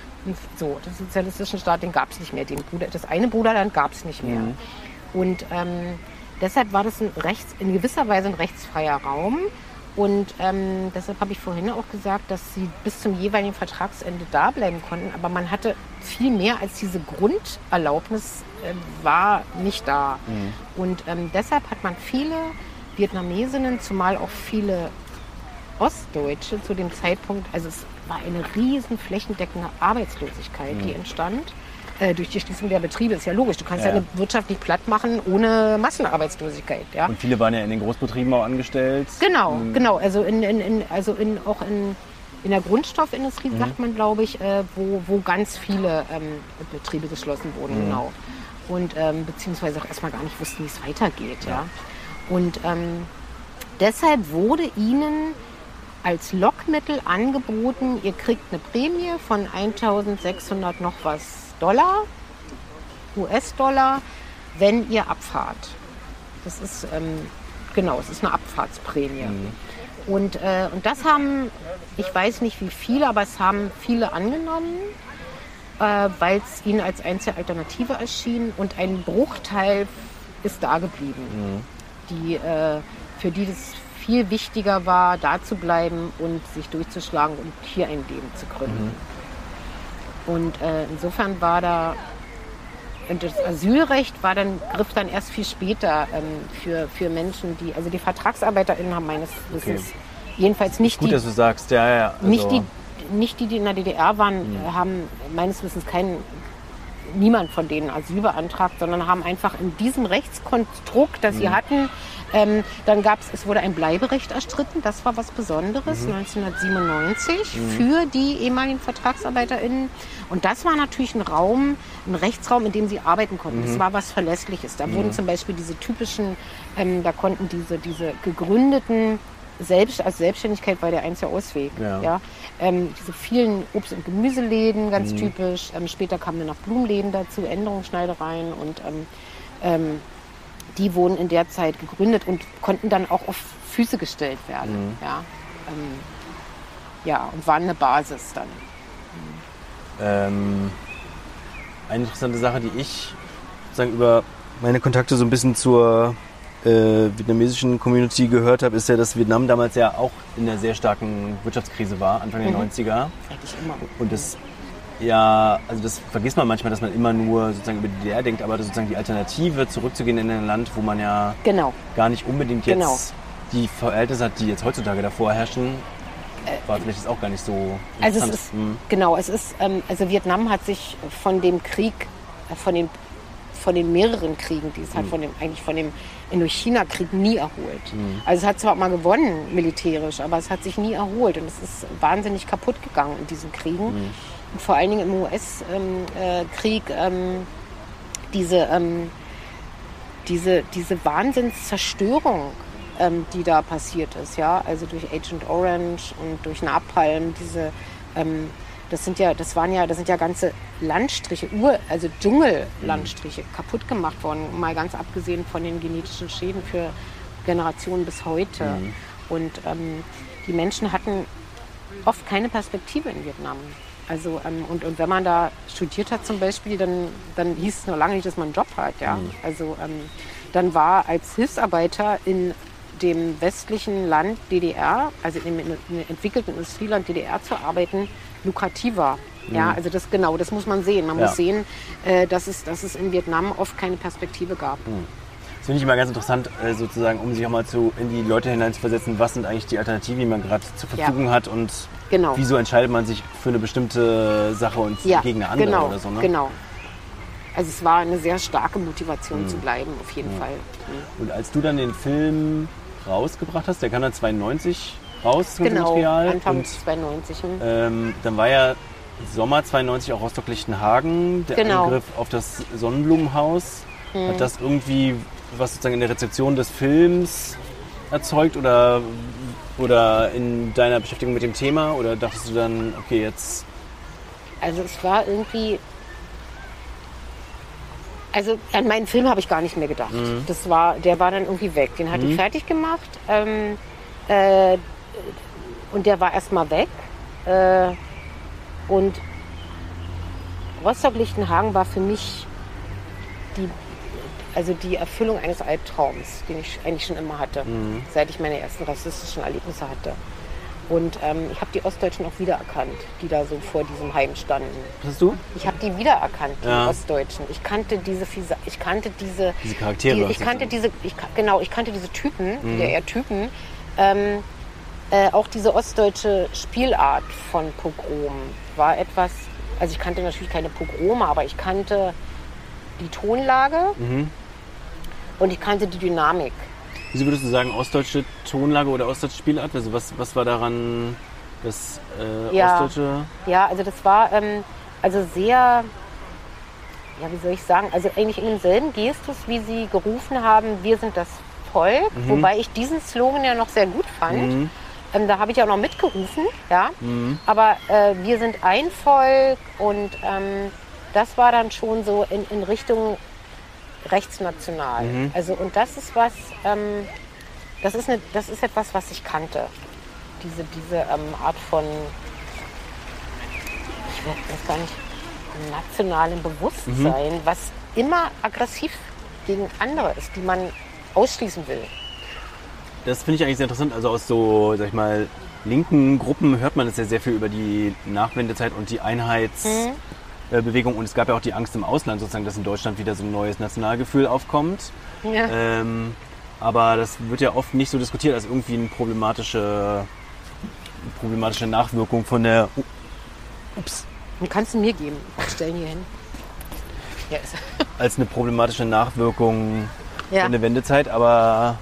so, den sozialistischen Staat, den gab es nicht mehr. Den Bruder, das eine Bruderland gab es nicht mehr. Und ähm, deshalb war das ein rechts, in gewisser Weise ein rechtsfreier Raum. Und ähm, deshalb habe ich vorhin auch gesagt, dass sie bis zum jeweiligen Vertragsende da bleiben konnten. Aber man hatte viel mehr als diese Grunderlaubnis äh, war nicht da. Und ähm, deshalb hat man viele Vietnamesinnen, zumal auch viele Ostdeutsche zu dem Zeitpunkt, also es war eine riesen flächendeckende Arbeitslosigkeit, die entstand äh, durch die Schließung der Betriebe. Ist ja logisch, du kannst ja,
Ja.
eine Wirtschaft nicht platt machen ohne Massenarbeitslosigkeit. Ja?
Und viele waren ja in den Großbetrieben auch angestellt.
Genau, genau. Also in, in, in also in, auch in, in der Grundstoffindustrie sagt man, glaube ich, äh, wo, wo ganz viele ähm, Betriebe geschlossen wurden, genau. Und ähm, beziehungsweise auch erstmal gar nicht wussten, wie es weitergeht. Ja. Und ähm, deshalb wurde ihnen als Lockmittel angeboten, ihr kriegt eine Prämie von 1600 noch was Dollar, US-Dollar, wenn ihr abfahrt. Das ist, ähm, genau, es ist eine Abfahrtsprämie. Und, äh, und das haben, ich weiß nicht wie viele, aber es haben viele angenommen, äh, weil es ihnen als einzige Alternative erschien und ein Bruchteil ist da geblieben, die, äh, für die das viel wichtiger war, da zu bleiben und sich durchzuschlagen und hier ein Leben zu gründen. Und äh, insofern war da und das Asylrecht war dann, griff dann erst viel später ähm, für, für Menschen, die, also die VertragsarbeiterInnen haben meines Wissens jedenfalls nicht
Gut,
die,
dass du sagst, ja, ja. Also,
nicht die, nicht die, die in der DDR waren, äh, haben meines Wissens keinen, niemand von denen Asyl beantragt, sondern haben einfach in diesem Rechtskonstrukt, das sie hatten, ähm, dann gab es, es wurde ein Bleiberecht erstritten, das war was Besonderes, 1997 für die ehemaligen VertragsarbeiterInnen. Und das war natürlich ein Raum, ein Rechtsraum, in dem sie arbeiten konnten. Das war was Verlässliches. Da wurden zum Beispiel diese typischen, ähm, da konnten diese, diese gegründeten selbst als Selbstständigkeit war der einzige Ausweg.
Ja.
Ja. Ähm, diese vielen Obst- und Gemüseläden, ganz typisch. Ähm, später kamen dann noch Blumenläden dazu, Änderungsschneidereien und ähm, ähm, die wurden in der Zeit gegründet und konnten dann auch auf Füße gestellt werden. Ja. Ähm, ja, und waren eine Basis dann.
Ähm, eine interessante Sache, die ich sozusagen über meine Kontakte so ein bisschen zur äh, vietnamesischen Community gehört habe, ist ja, dass Vietnam damals ja auch in einer sehr starken Wirtschaftskrise war, Anfang der 90er.
Eigentlich immer.
Und das ja, also das vergisst man manchmal, dass man immer nur sozusagen über die DDR denkt, aber sozusagen die Alternative, zurückzugehen in ein Land, wo man ja
Genau.
gar nicht unbedingt jetzt
Genau.
die Verhältnisse hat, die jetzt heutzutage davor herrschen, war vielleicht jetzt auch gar nicht so
Also es ist,
Hm.
genau, es ist, ähm, also Vietnam hat sich von dem Krieg, äh, von den, von den mehreren Kriegen, die es
Hm.
hat, von dem, eigentlich von dem Indochina-Krieg nie erholt.
Hm.
Also es hat zwar mal gewonnen militärisch, aber es hat sich nie erholt und es ist wahnsinnig kaputt gegangen in diesen Kriegen. Und vor allen Dingen im US-Krieg ähm, diese, ähm, diese, diese Wahnsinnszerstörung, ähm, die da passiert ist, ja, also durch Agent Orange und durch Napalm, diese, ähm, das sind ja, das waren ja, das sind ja ganze Landstriche, Ur, also Dschungellandstriche kaputt gemacht worden, mal ganz abgesehen von den genetischen Schäden für Generationen bis heute. Und ähm, die Menschen hatten oft keine Perspektive in Vietnam. Also, ähm, und, und wenn man da studiert hat zum Beispiel, dann, dann hieß es noch lange nicht, dass man einen Job hat. Ja? Also ähm, dann war als Hilfsarbeiter in dem westlichen Land DDR, also in dem in- entwickelten Industrieland DDR zu arbeiten, lukrativer. Ja, also das genau, das muss man sehen. Man
Ja.
muss sehen, äh, dass, es, dass es in Vietnam oft keine Perspektive gab.
Das finde ich immer ganz interessant, äh, sozusagen, um sich auch mal zu, in die Leute hineinzuversetzen, was sind eigentlich die Alternativen, die man gerade zur
Ja.
Verfügung hat und
Genau.
wieso entscheidet man sich für eine bestimmte Sache und
Ja,
gegen eine andere
genau,
oder so. Ne?
genau. Also es war eine sehr starke Motivation zu bleiben, auf jeden Fall. Mhm.
Und als du dann den Film rausgebracht hast, der kam dann 92 raus, das
Genau,
Material.
Anfang
Und
92. hm.
ähm, dann war ja Sommer 92 auch Rostock-Lichtenhagen, der
Genau.
Angriff auf das Sonnenblumenhaus.
Hm.
Hat das irgendwie was sozusagen in der Rezeption des Films erzeugt oder, oder in deiner Beschäftigung mit dem Thema? Oder dachtest du dann, okay, jetzt
Also es war irgendwie. Also an meinen Film habe ich gar nicht mehr gedacht.
Mhm.
Das war, der war dann irgendwie weg. Den hatte ich fertig gemacht. Ähm, äh, und der war erstmal weg. Äh, und Rostock-Lichtenhagen war für mich die, also die Erfüllung eines Albtraums, den ich eigentlich schon immer hatte,
Mhm.
seit ich meine ersten rassistischen Erlebnisse hatte. Und ähm, ich habe die Ostdeutschen auch wiedererkannt, die da so vor diesem Heim standen.
hast du?
Ich habe die wiedererkannt, die
Ja.
Ostdeutschen. Ich kannte diese, Fisa- ich kannte diese,
Diese Charaktere
Die, ich kannte diese, ich, genau, ich kannte diese Typen,
Mhm.
die eher Typen. Ähm, äh, auch diese ostdeutsche Spielart von Pogrom war etwas. Also ich kannte natürlich keine Pogrome, aber ich kannte die Tonlage
Mhm.
Und ich kannte die Dynamik.
Wieso würdest du sagen, ostdeutsche Tonlage oder ostdeutsche Spielart? Also was, was war daran das äh,
Ja.
ostdeutsche?
Ja, also das war ähm, also sehr, ja, wie soll ich sagen, also eigentlich in demselben Gestus, wie sie gerufen haben, wir sind das Volk, wobei ich diesen Slogan ja noch sehr gut fand.
Mhm.
Ähm, da habe ich ja noch mitgerufen, ja. Aber äh, wir sind ein Volk und ähm, das war dann schon so in, in Richtung rechtsnational. Also und das ist was, ähm, das ist eine, das ist etwas, was ich kannte. Diese, diese ähm, Art von, ich weiß gar nicht, nationalem Bewusstsein, was immer aggressiv gegen andere ist, die man ausschließen will.
Das finde ich eigentlich sehr interessant. Also aus so, sag ich mal, linken Gruppen hört man es ja sehr viel über die Nachwendezeit und die Einheits, äh, Bewegung und es gab ja auch die Angst im Ausland sozusagen, dass in Deutschland wieder so ein neues Nationalgefühl aufkommt.
Ja.
Ähm, aber das wird ja oft nicht so diskutiert als irgendwie eine problematische, problematische Nachwirkung von der. Ups.
Den kannst du mir geben. Ich stell ihn hier hin. Ja, ist,
Als eine problematische Nachwirkung
ja.
von der Wendezeit, aber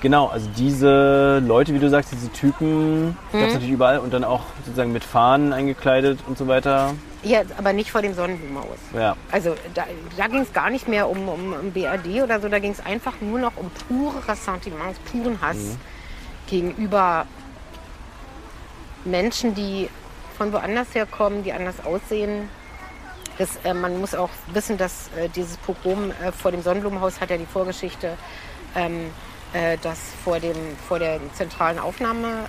genau, also diese Leute, wie du sagst, diese Typen, gab es natürlich überall und dann auch sozusagen mit Fahnen eingekleidet und so weiter.
Ja, aber nicht vor dem Sonnenblumenhaus.
Ja.
Also da, da ging es gar nicht mehr um, um, um BRD oder so, da ging es einfach nur noch um pure Ressentiments, puren Hass gegenüber Menschen, die von woanders herkommen, die anders aussehen. Das, äh, man muss auch wissen, dass äh, dieses Pogrom äh, vor dem Sonnenblumenhaus hat ja die Vorgeschichte, ähm, äh, dass vor dem vor dem zentralen Aufnahmezentrum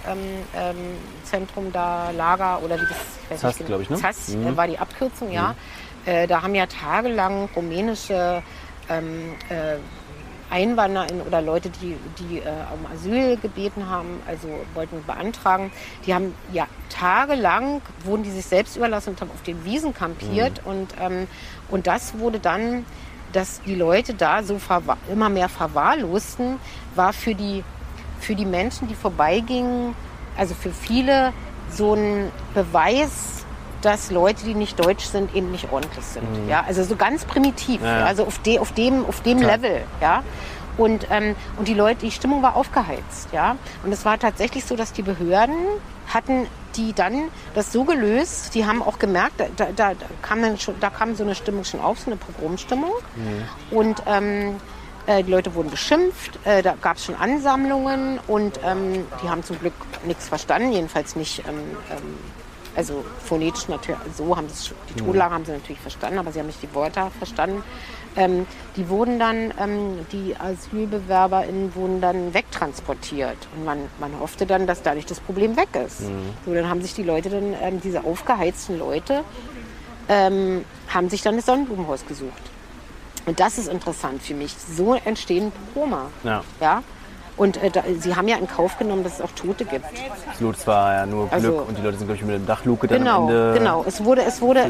ähm, ähm, da Lager oder wie das ich weiß
ZAS,
nicht genau,
glaub ich, ne?
ZAS,
Mhm.
äh, war die Abkürzung, ja. Äh, da haben ja tagelang rumänische ähm, äh, EinwanderInnen oder Leute, die, die äh, um Asyl gebeten haben, also wollten beantragen, die haben ja tagelang, wurden die sich selbst überlassen und haben auf den Wiesen kampiert und, ähm, und das wurde dann, dass die Leute da so immer mehr verwahrlosten, war für die, für die Menschen, die vorbeigingen, also für viele so ein Beweis, dass Leute, die nicht deutsch sind, eben nicht ordentlich sind. Ja, also so ganz primitiv.
Ja, ja.
Also auf, de, auf dem, auf dem
Klar.
Level. Ja. Und, ähm, und die Leute, die Stimmung war aufgeheizt. Ja. Und es war tatsächlich so, dass die Behörden hatten die dann das so gelöst, die haben auch gemerkt, da, da, da, kam, dann schon, da kam so eine Stimmung schon auf, so eine Pogromstimmung. Und ähm, äh, die Leute wurden beschimpft, äh, da gab es schon Ansammlungen und ähm, die haben zum Glück nichts verstanden, jedenfalls nicht, ähm, ähm, also phonetisch natürlich, so haben sie die Tonlage haben sie natürlich verstanden, aber sie haben nicht die Worte verstanden. Ähm, die wurden dann, ähm, die AsylbewerberInnen wurden dann wegtransportiert und man, man hoffte dann, dass dadurch das Problem weg ist. So, dann haben sich die Leute dann, ähm, diese aufgeheizten Leute, ähm, haben sich dann das Sonnenblumenhaus gesucht. Und das ist interessant für mich. So entstehen Pogrome.
Ja.
Ja? Und äh, da, sie haben ja in Kauf genommen, dass es auch Tote gibt.
Das Lot war ja nur Glück
Also-
und die Leute sind, glaube ich, mit der Dachluke dann am
Genau,
Ende.
genau. Es wurde, es wurde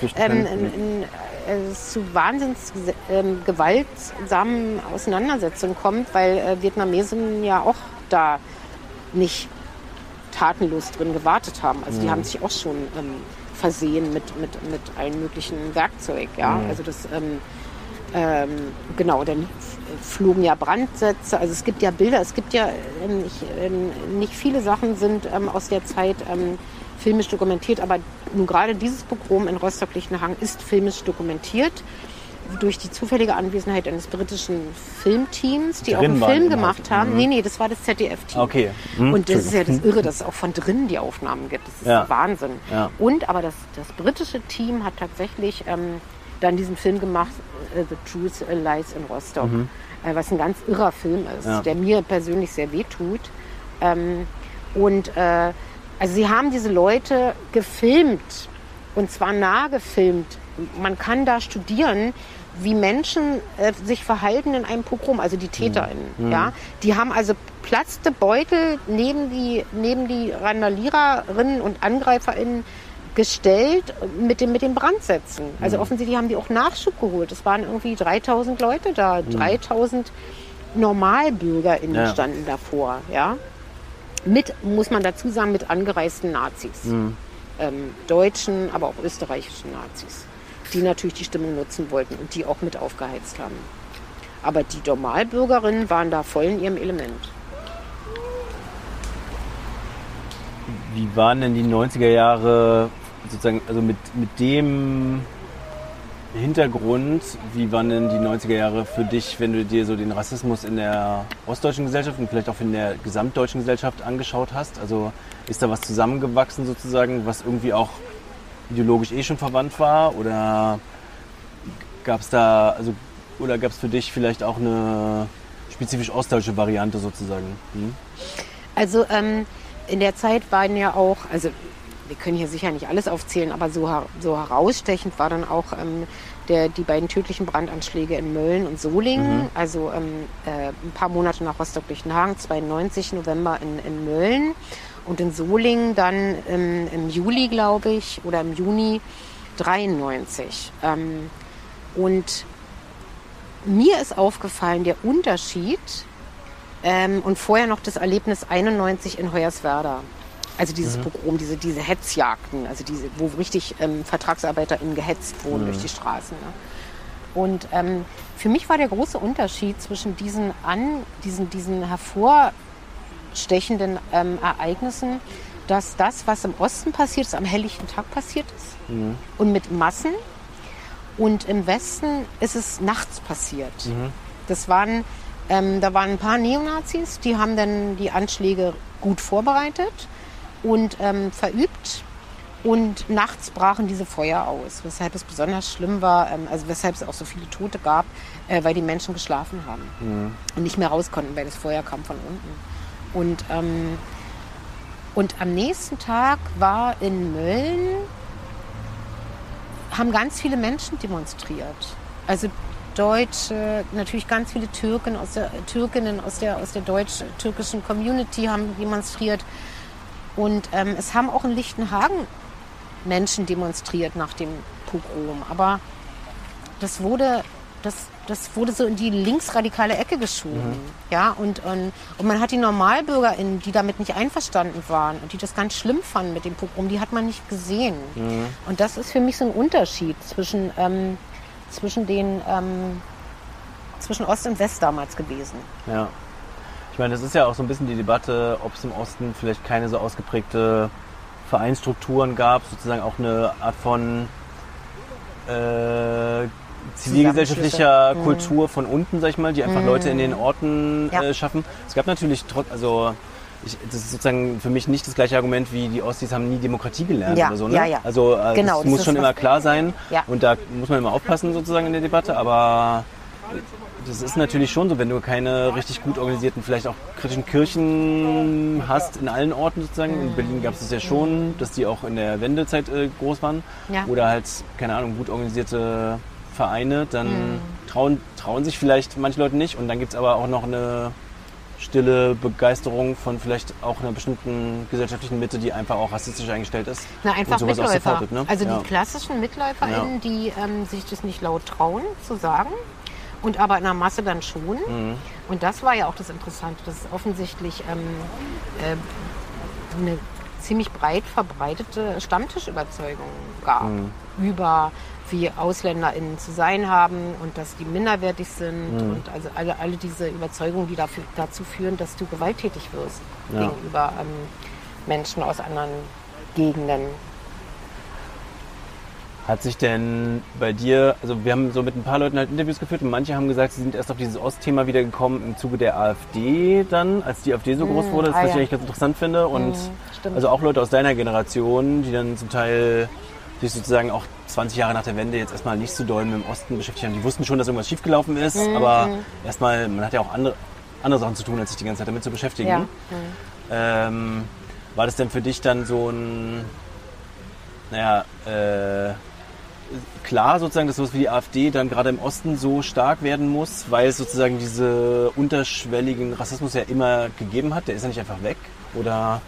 sich
ähm,
am
in, in, äh, zu wahnsinns ähm, gewaltsamen Auseinandersetzungen kommt, weil äh, Vietnamesen ja auch da nicht tatenlos drin gewartet haben. Also
Mhm.
die haben sich auch schon ähm, versehen mit, mit, mit allen möglichen Werkzeug. Ja?
Mhm.
Also das ähm, ähm, genau, dann flogen ja Brandsätze. Also es gibt ja Bilder, es gibt ja ähm, ich, ähm, nicht viele Sachen sind ähm, aus der Zeit ähm, filmisch dokumentiert, aber nun gerade dieses Pogrom in Rostock-Lichtenhagen ist filmisch dokumentiert durch die zufällige Anwesenheit eines britischen Filmteams, die
Drin
auch einen Film gemacht haben.
Mhm.
Nee, nee, das war das ZDF-Team.
Okay. Hm,
Und das ist ja das. Irre, dass es auch von drinnen die Aufnahmen gibt. Das ist
Ja.
Wahnsinn.
Ja.
Und aber das, das britische Team hat tatsächlich ähm, dann diesen Film gemacht, äh, The Truth Lies in Rostock, äh, was ein ganz irrer Film ist,
Mhm. Ja.
der mir persönlich sehr wehtut. Ähm, und äh, also sie haben diese Leute gefilmt und zwar nah gefilmt. Man kann da studieren, wie Menschen äh, sich verhalten in einem Pogrom, also die TäterInnen. Ja? Die haben also platzte Beutel neben die, neben die Randaliererinnen und AngreiferInnen gestellt mit, dem, mit den Brandsätzen. Also offensichtlich haben die auch Nachschub geholt. Es waren irgendwie 3000 Leute da, 3000 NormalbürgerInnen
Ja.
standen davor. Ja? Mit, muss man dazu sagen, mit angereisten Nazis. Ähm, deutschen, aber auch österreichischen Nazis, die natürlich die Stimmung nutzen wollten und die auch mit aufgeheizt haben. Aber die Normalbürgerinnen waren da voll in ihrem Element.
Wie waren denn die 90er Jahre sozusagen, also mit, mit dem Hintergrund, wie waren denn die 90er Jahre für dich, wenn du dir so den Rassismus in der ostdeutschen Gesellschaft und vielleicht auch in der gesamtdeutschen Gesellschaft angeschaut hast? Also ist da was zusammengewachsen sozusagen, was irgendwie auch ideologisch eh schon verwandt war? Oder gab es da, also, oder gab es für dich vielleicht auch eine spezifisch ostdeutsche Variante sozusagen? Hm?
Also ähm, in der Zeit waren ja auch, also wir können hier sicher nicht alles aufzählen, aber so, so herausstechend war dann auch ähm, der, die beiden tödlichen Brandanschläge in Mölln und Solingen. Also ähm, äh, ein paar Monate nach Rostock-Lichtenhagen, 92 November in, in Mölln und in Solingen dann ähm, im Juli, glaube ich, oder im Juni 93. Ähm, und mir ist aufgefallen, der Unterschied ähm, und vorher noch das Erlebnis 91 in Hoyerswerda. Also dieses mhm. Pogrom, diese, diese Hetzjagden, also diese, wo richtig ähm, VertragsarbeiterInnen gehetzt wurden mhm. durch die Straßen. Ne? Und ähm, für mich war der große Unterschied zwischen diesen, an, diesen, diesen hervorstechenden ähm, Ereignissen, dass das, was im Osten passiert ist, am helllichten Tag passiert ist mhm. und mit Massen. Und im Westen ist es nachts passiert. Mhm. Das waren, ähm, da waren ein paar Neonazis, die haben dann die Anschläge gut vorbereitet und ähm, verübt. Und nachts brachen diese Feuer aus, weshalb es besonders schlimm war, ähm, also weshalb es auch so viele Tote gab, äh, weil die Menschen geschlafen haben mhm. und nicht mehr raus konnten, weil das Feuer kam von unten. Und, ähm, und am nächsten Tag war in Mölln, haben ganz viele Menschen demonstriert. Also Deutsche, natürlich ganz viele Türken aus der, Türkinnen aus der, aus der deutsch-türkischen Community haben demonstriert. Und ähm, es haben auch in Lichtenhagen Menschen demonstriert nach dem Pogrom. Aber das wurde, das, das wurde so in die linksradikale Ecke geschoben. Mhm. Ja, und, und, und man hat die NormalbürgerInnen, die damit nicht einverstanden waren und die das ganz schlimm fanden mit dem Pogrom, die hat man nicht gesehen. Mhm. Und das ist für mich so ein Unterschied zwischen, ähm, zwischen den ähm, zwischen Ost und West damals gewesen.
Ja. Ich meine, das ist ja auch so ein bisschen die Debatte, ob es im Osten vielleicht keine so ausgeprägte Vereinsstrukturen gab, sozusagen auch eine Art von äh, zivilgesellschaftlicher mhm. Kultur von unten, sag ich mal, die einfach mhm. Leute in den Orten ja. äh, schaffen. Es gab natürlich trotz, also ich, das ist sozusagen für mich nicht das gleiche Argument wie die Ostis haben nie Demokratie gelernt
ja,
oder so. Ne?
Ja, ja.
Also äh, genau, das muss das schon immer klar sein ja. und da muss man immer aufpassen sozusagen in der Debatte, aber das ist natürlich schon so, wenn du keine richtig gut organisierten, vielleicht auch kritischen Kirchen hast in allen Orten sozusagen. In Berlin gab es das ja schon, dass die auch in der Wendezeit äh, groß waren. Ja. Oder halt, keine Ahnung, gut organisierte Vereine, dann mhm. trauen, trauen sich vielleicht manche Leute nicht. Und dann gibt es aber auch noch eine stille Begeisterung von vielleicht auch einer bestimmten gesellschaftlichen Mitte, die einfach auch rassistisch eingestellt ist.
Na, einfach Mitläufer. Supportet, ne? Also ja. die klassischen MitläuferInnen, ja. die ähm, sich das nicht laut trauen zu sagen, und aber in der Masse dann schon. Mhm. Und das war ja auch das Interessante, dass es offensichtlich ähm, äh, eine ziemlich breit verbreitete Stammtischüberzeugung gab mhm. über wie AusländerInnen zu sein haben und dass die minderwertig sind mhm. und also alle, alle diese Überzeugungen, die dafür, dazu führen, dass du gewalttätig wirst ja. gegenüber ähm, Menschen aus anderen Gegenden.
Hat sich denn bei dir, also wir haben so mit ein paar Leuten halt Interviews geführt und manche haben gesagt, sie sind erst auf dieses Ostthema wieder gekommen im Zuge der AfD dann, als die AfD so groß mm, wurde, das ah, was ja. ich ganz interessant finde. Und mm, also auch Leute aus deiner Generation, die dann zum Teil sich sozusagen auch 20 Jahre nach der Wende jetzt erstmal nicht so doll mit dem Osten beschäftigt haben. Die wussten schon, dass irgendwas schiefgelaufen ist, mm, aber erstmal, man hat ja auch andere, andere Sachen zu tun, als sich die ganze Zeit damit zu beschäftigen. Ja. Ähm, war das denn für dich dann so ein, naja, äh, klar sozusagen, dass sowas wie die AfD dann gerade im Osten so stark werden muss, weil es sozusagen diese unterschwelligen Rassismus ja immer gegeben hat. Der ist ja nicht einfach weg. Oder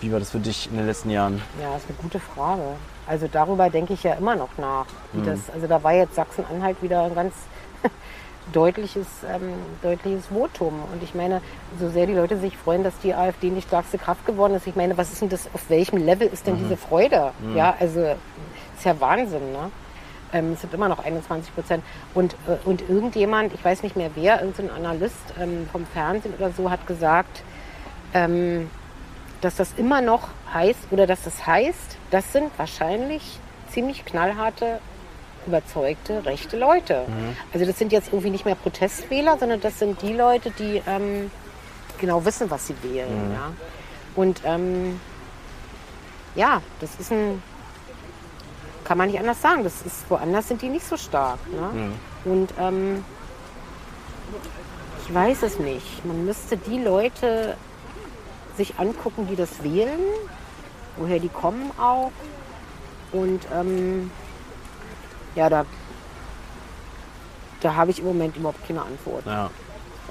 wie war das für dich in den letzten Jahren?
Ja, das ist eine gute Frage. Also darüber denke ich ja immer noch nach. Wie mhm. das, also da war jetzt Sachsen-Anhalt wieder ein ganz deutliches, ähm, deutliches Votum. Und ich meine, so sehr die Leute sich freuen, dass die AfD die stärkste Kraft geworden ist, ich meine, was ist denn das, auf welchem Level ist denn mhm. diese Freude? Mhm. Ja, also ist ja Wahnsinn, ne? Ähm, es sind immer noch 21 Prozent. Und, äh, und irgendjemand, ich weiß nicht mehr wer, irgendein Analyst ähm, vom Fernsehen oder so, hat gesagt, ähm, dass das immer noch heißt, oder dass das heißt, das sind wahrscheinlich ziemlich knallharte, überzeugte, rechte Leute. Mhm. Also das sind jetzt irgendwie nicht mehr Protestwähler, sondern das sind die Leute, die ähm, genau wissen, was sie wählen. Mhm. Ja? Und ähm, ja, das ist ein kann man nicht anders sagen. Das ist, woanders sind die nicht so stark. Ne? Mhm. Und ähm, ich weiß es nicht. Man müsste die Leute sich angucken, die das wählen, woher die kommen auch. Und ähm, ja, da, da habe ich im Moment überhaupt keine Antwort.
Ja.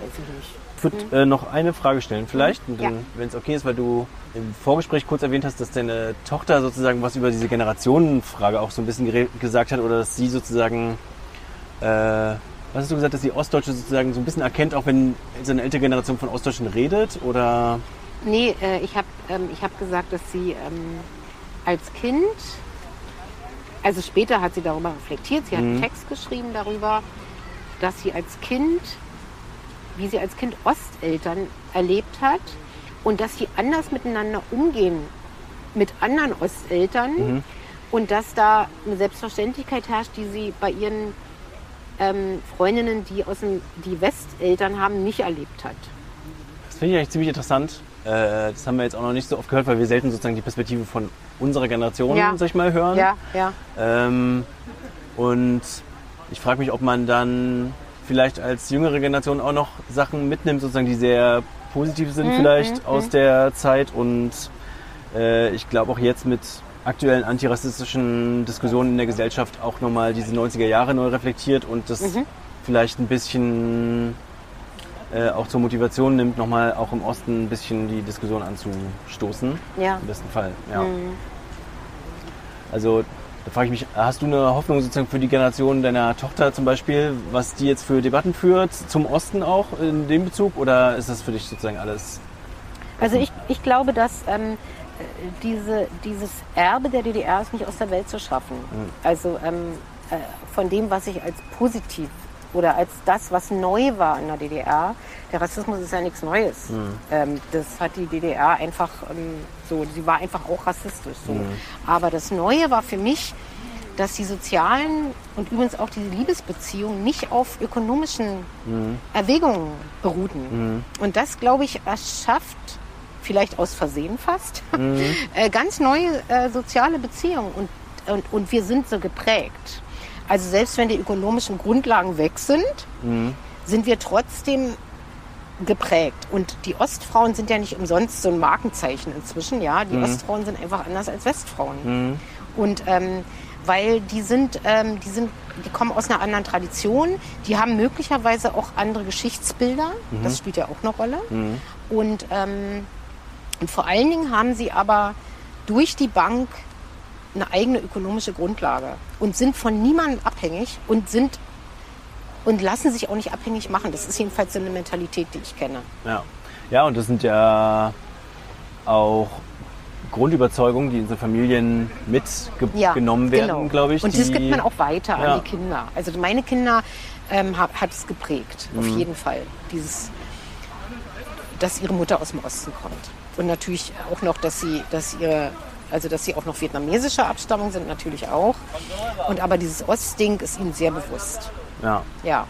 weiß ich nicht.
Ich würde äh, noch eine Frage stellen, vielleicht,
Mhm. Ja.
wenn es okay ist, weil du im Vorgespräch kurz erwähnt hast, dass deine Tochter sozusagen was über diese Generationenfrage auch so ein bisschen gesagt hat oder dass sie sozusagen, äh, was hast du gesagt, dass die Ostdeutsche sozusagen so ein bisschen erkennt, auch wenn so eine ältere Generation von Ostdeutschen redet oder?
Nee, äh, ich habe ähm, ich hab gesagt, dass sie ähm, als Kind, also später hat sie darüber reflektiert, sie hat einen Text geschrieben darüber, dass sie als Kind, wie sie als Kind Osteltern erlebt hat und dass sie anders miteinander umgehen mit anderen Osteltern und dass da eine Selbstverständlichkeit herrscht, die sie bei ihren ähm, Freundinnen, die, aus dem, die Westeltern haben, nicht erlebt hat.
Das finde ich eigentlich ziemlich interessant. Äh, das haben wir jetzt auch noch nicht so oft gehört, weil wir selten sozusagen die Perspektive von unserer Generation,
Ja.
sag ich mal, hören.
Ja, ja.
Ähm, und ich frage mich, ob man dann vielleicht als jüngere Generation auch noch Sachen mitnimmt, sozusagen, die sehr positiv sind
Mhm,
vielleicht aus der Zeit. Und äh, ich glaube auch jetzt mit aktuellen antirassistischen Diskussionen in der Gesellschaft auch nochmal diese 90er Jahre neu reflektiert und das
Mhm.
vielleicht ein bisschen äh, auch zur Motivation nimmt, nochmal auch im Osten ein bisschen die Diskussion anzustoßen.
Ja.
Im besten Fall, ja.
Mhm.
Also da frage ich mich, hast du eine Hoffnung sozusagen für die Generation deiner Tochter zum Beispiel, was die jetzt für Debatten führt, zum Osten auch in dem Bezug? Oder ist das für dich sozusagen alles?
Also ich, ich glaube, dass ähm, äh, diese, dieses Erbe der DDR ist nicht aus der Welt zu schaffen. Also ähm, äh, von dem, was ich als positiv oder als das, was neu war in der DDR, der Rassismus ist ja nichts Neues. Ähm, das hat die DDR einfach ähm, so, sie war einfach auch rassistisch. So. Aber das Neue war für mich, dass die sozialen und übrigens auch diese Liebesbeziehungen nicht auf ökonomischen Erwägungen beruhten. Und das, glaube ich, erschafft, vielleicht aus Versehen fast, äh, ganz neue äh, soziale Beziehungen. Und, und, und wir sind so geprägt. Also selbst wenn die ökonomischen Grundlagen weg sind, sind wir trotzdem geprägt. Und die Ostfrauen sind ja nicht umsonst so ein Markenzeichen inzwischen. Ja, die Ostfrauen sind einfach anders als Westfrauen. Und ähm, weil die sind, ähm, die sind, die kommen aus einer anderen Tradition, die haben möglicherweise auch andere Geschichtsbilder. Das spielt ja auch eine Rolle. Und, ähm, und vor allen Dingen haben sie aber durch die Bank eine eigene ökonomische Grundlage und sind von niemandem abhängig und sind und lassen sich auch nicht abhängig machen. Das ist jedenfalls so eine Mentalität, die ich kenne.
Ja. Ja, und das sind ja auch Grundüberzeugungen, die in so Familien mitgenommen werden,
genau.
glaube ich.
Und das gibt man auch weiter
Ja.
an die Kinder. Also meine Kinder ähm, hat, hat es geprägt, auf
Mhm.
jeden Fall. Dieses, dass ihre Mutter aus dem Osten kommt. Und natürlich auch noch, dass sie, dass ihre, also dass sie auch noch vietnamesischer Abstammung sind, natürlich auch. Und aber dieses Ostding ist ihnen sehr bewusst.
Ja.
Ja.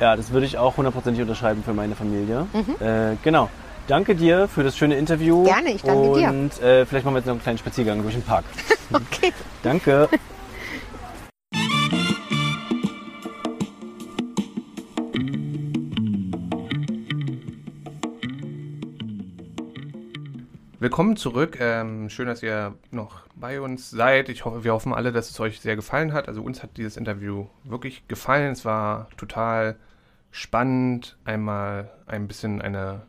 Ja, das würde ich auch hundertprozentig unterschreiben für meine Familie. Äh, genau. Danke dir für das schöne Interview.
Mhm. Gerne, ich danke dir.
Und äh, vielleicht machen wir jetzt noch einen kleinen Spaziergang durch den Park.
Okay.
Danke.
Willkommen zurück. Ähm, schön, dass ihr noch bei uns seid. Ich hoffe, wir hoffen alle, dass es euch sehr gefallen hat. Also uns hat dieses Interview wirklich gefallen. Es war total spannend. Einmal ein bisschen eine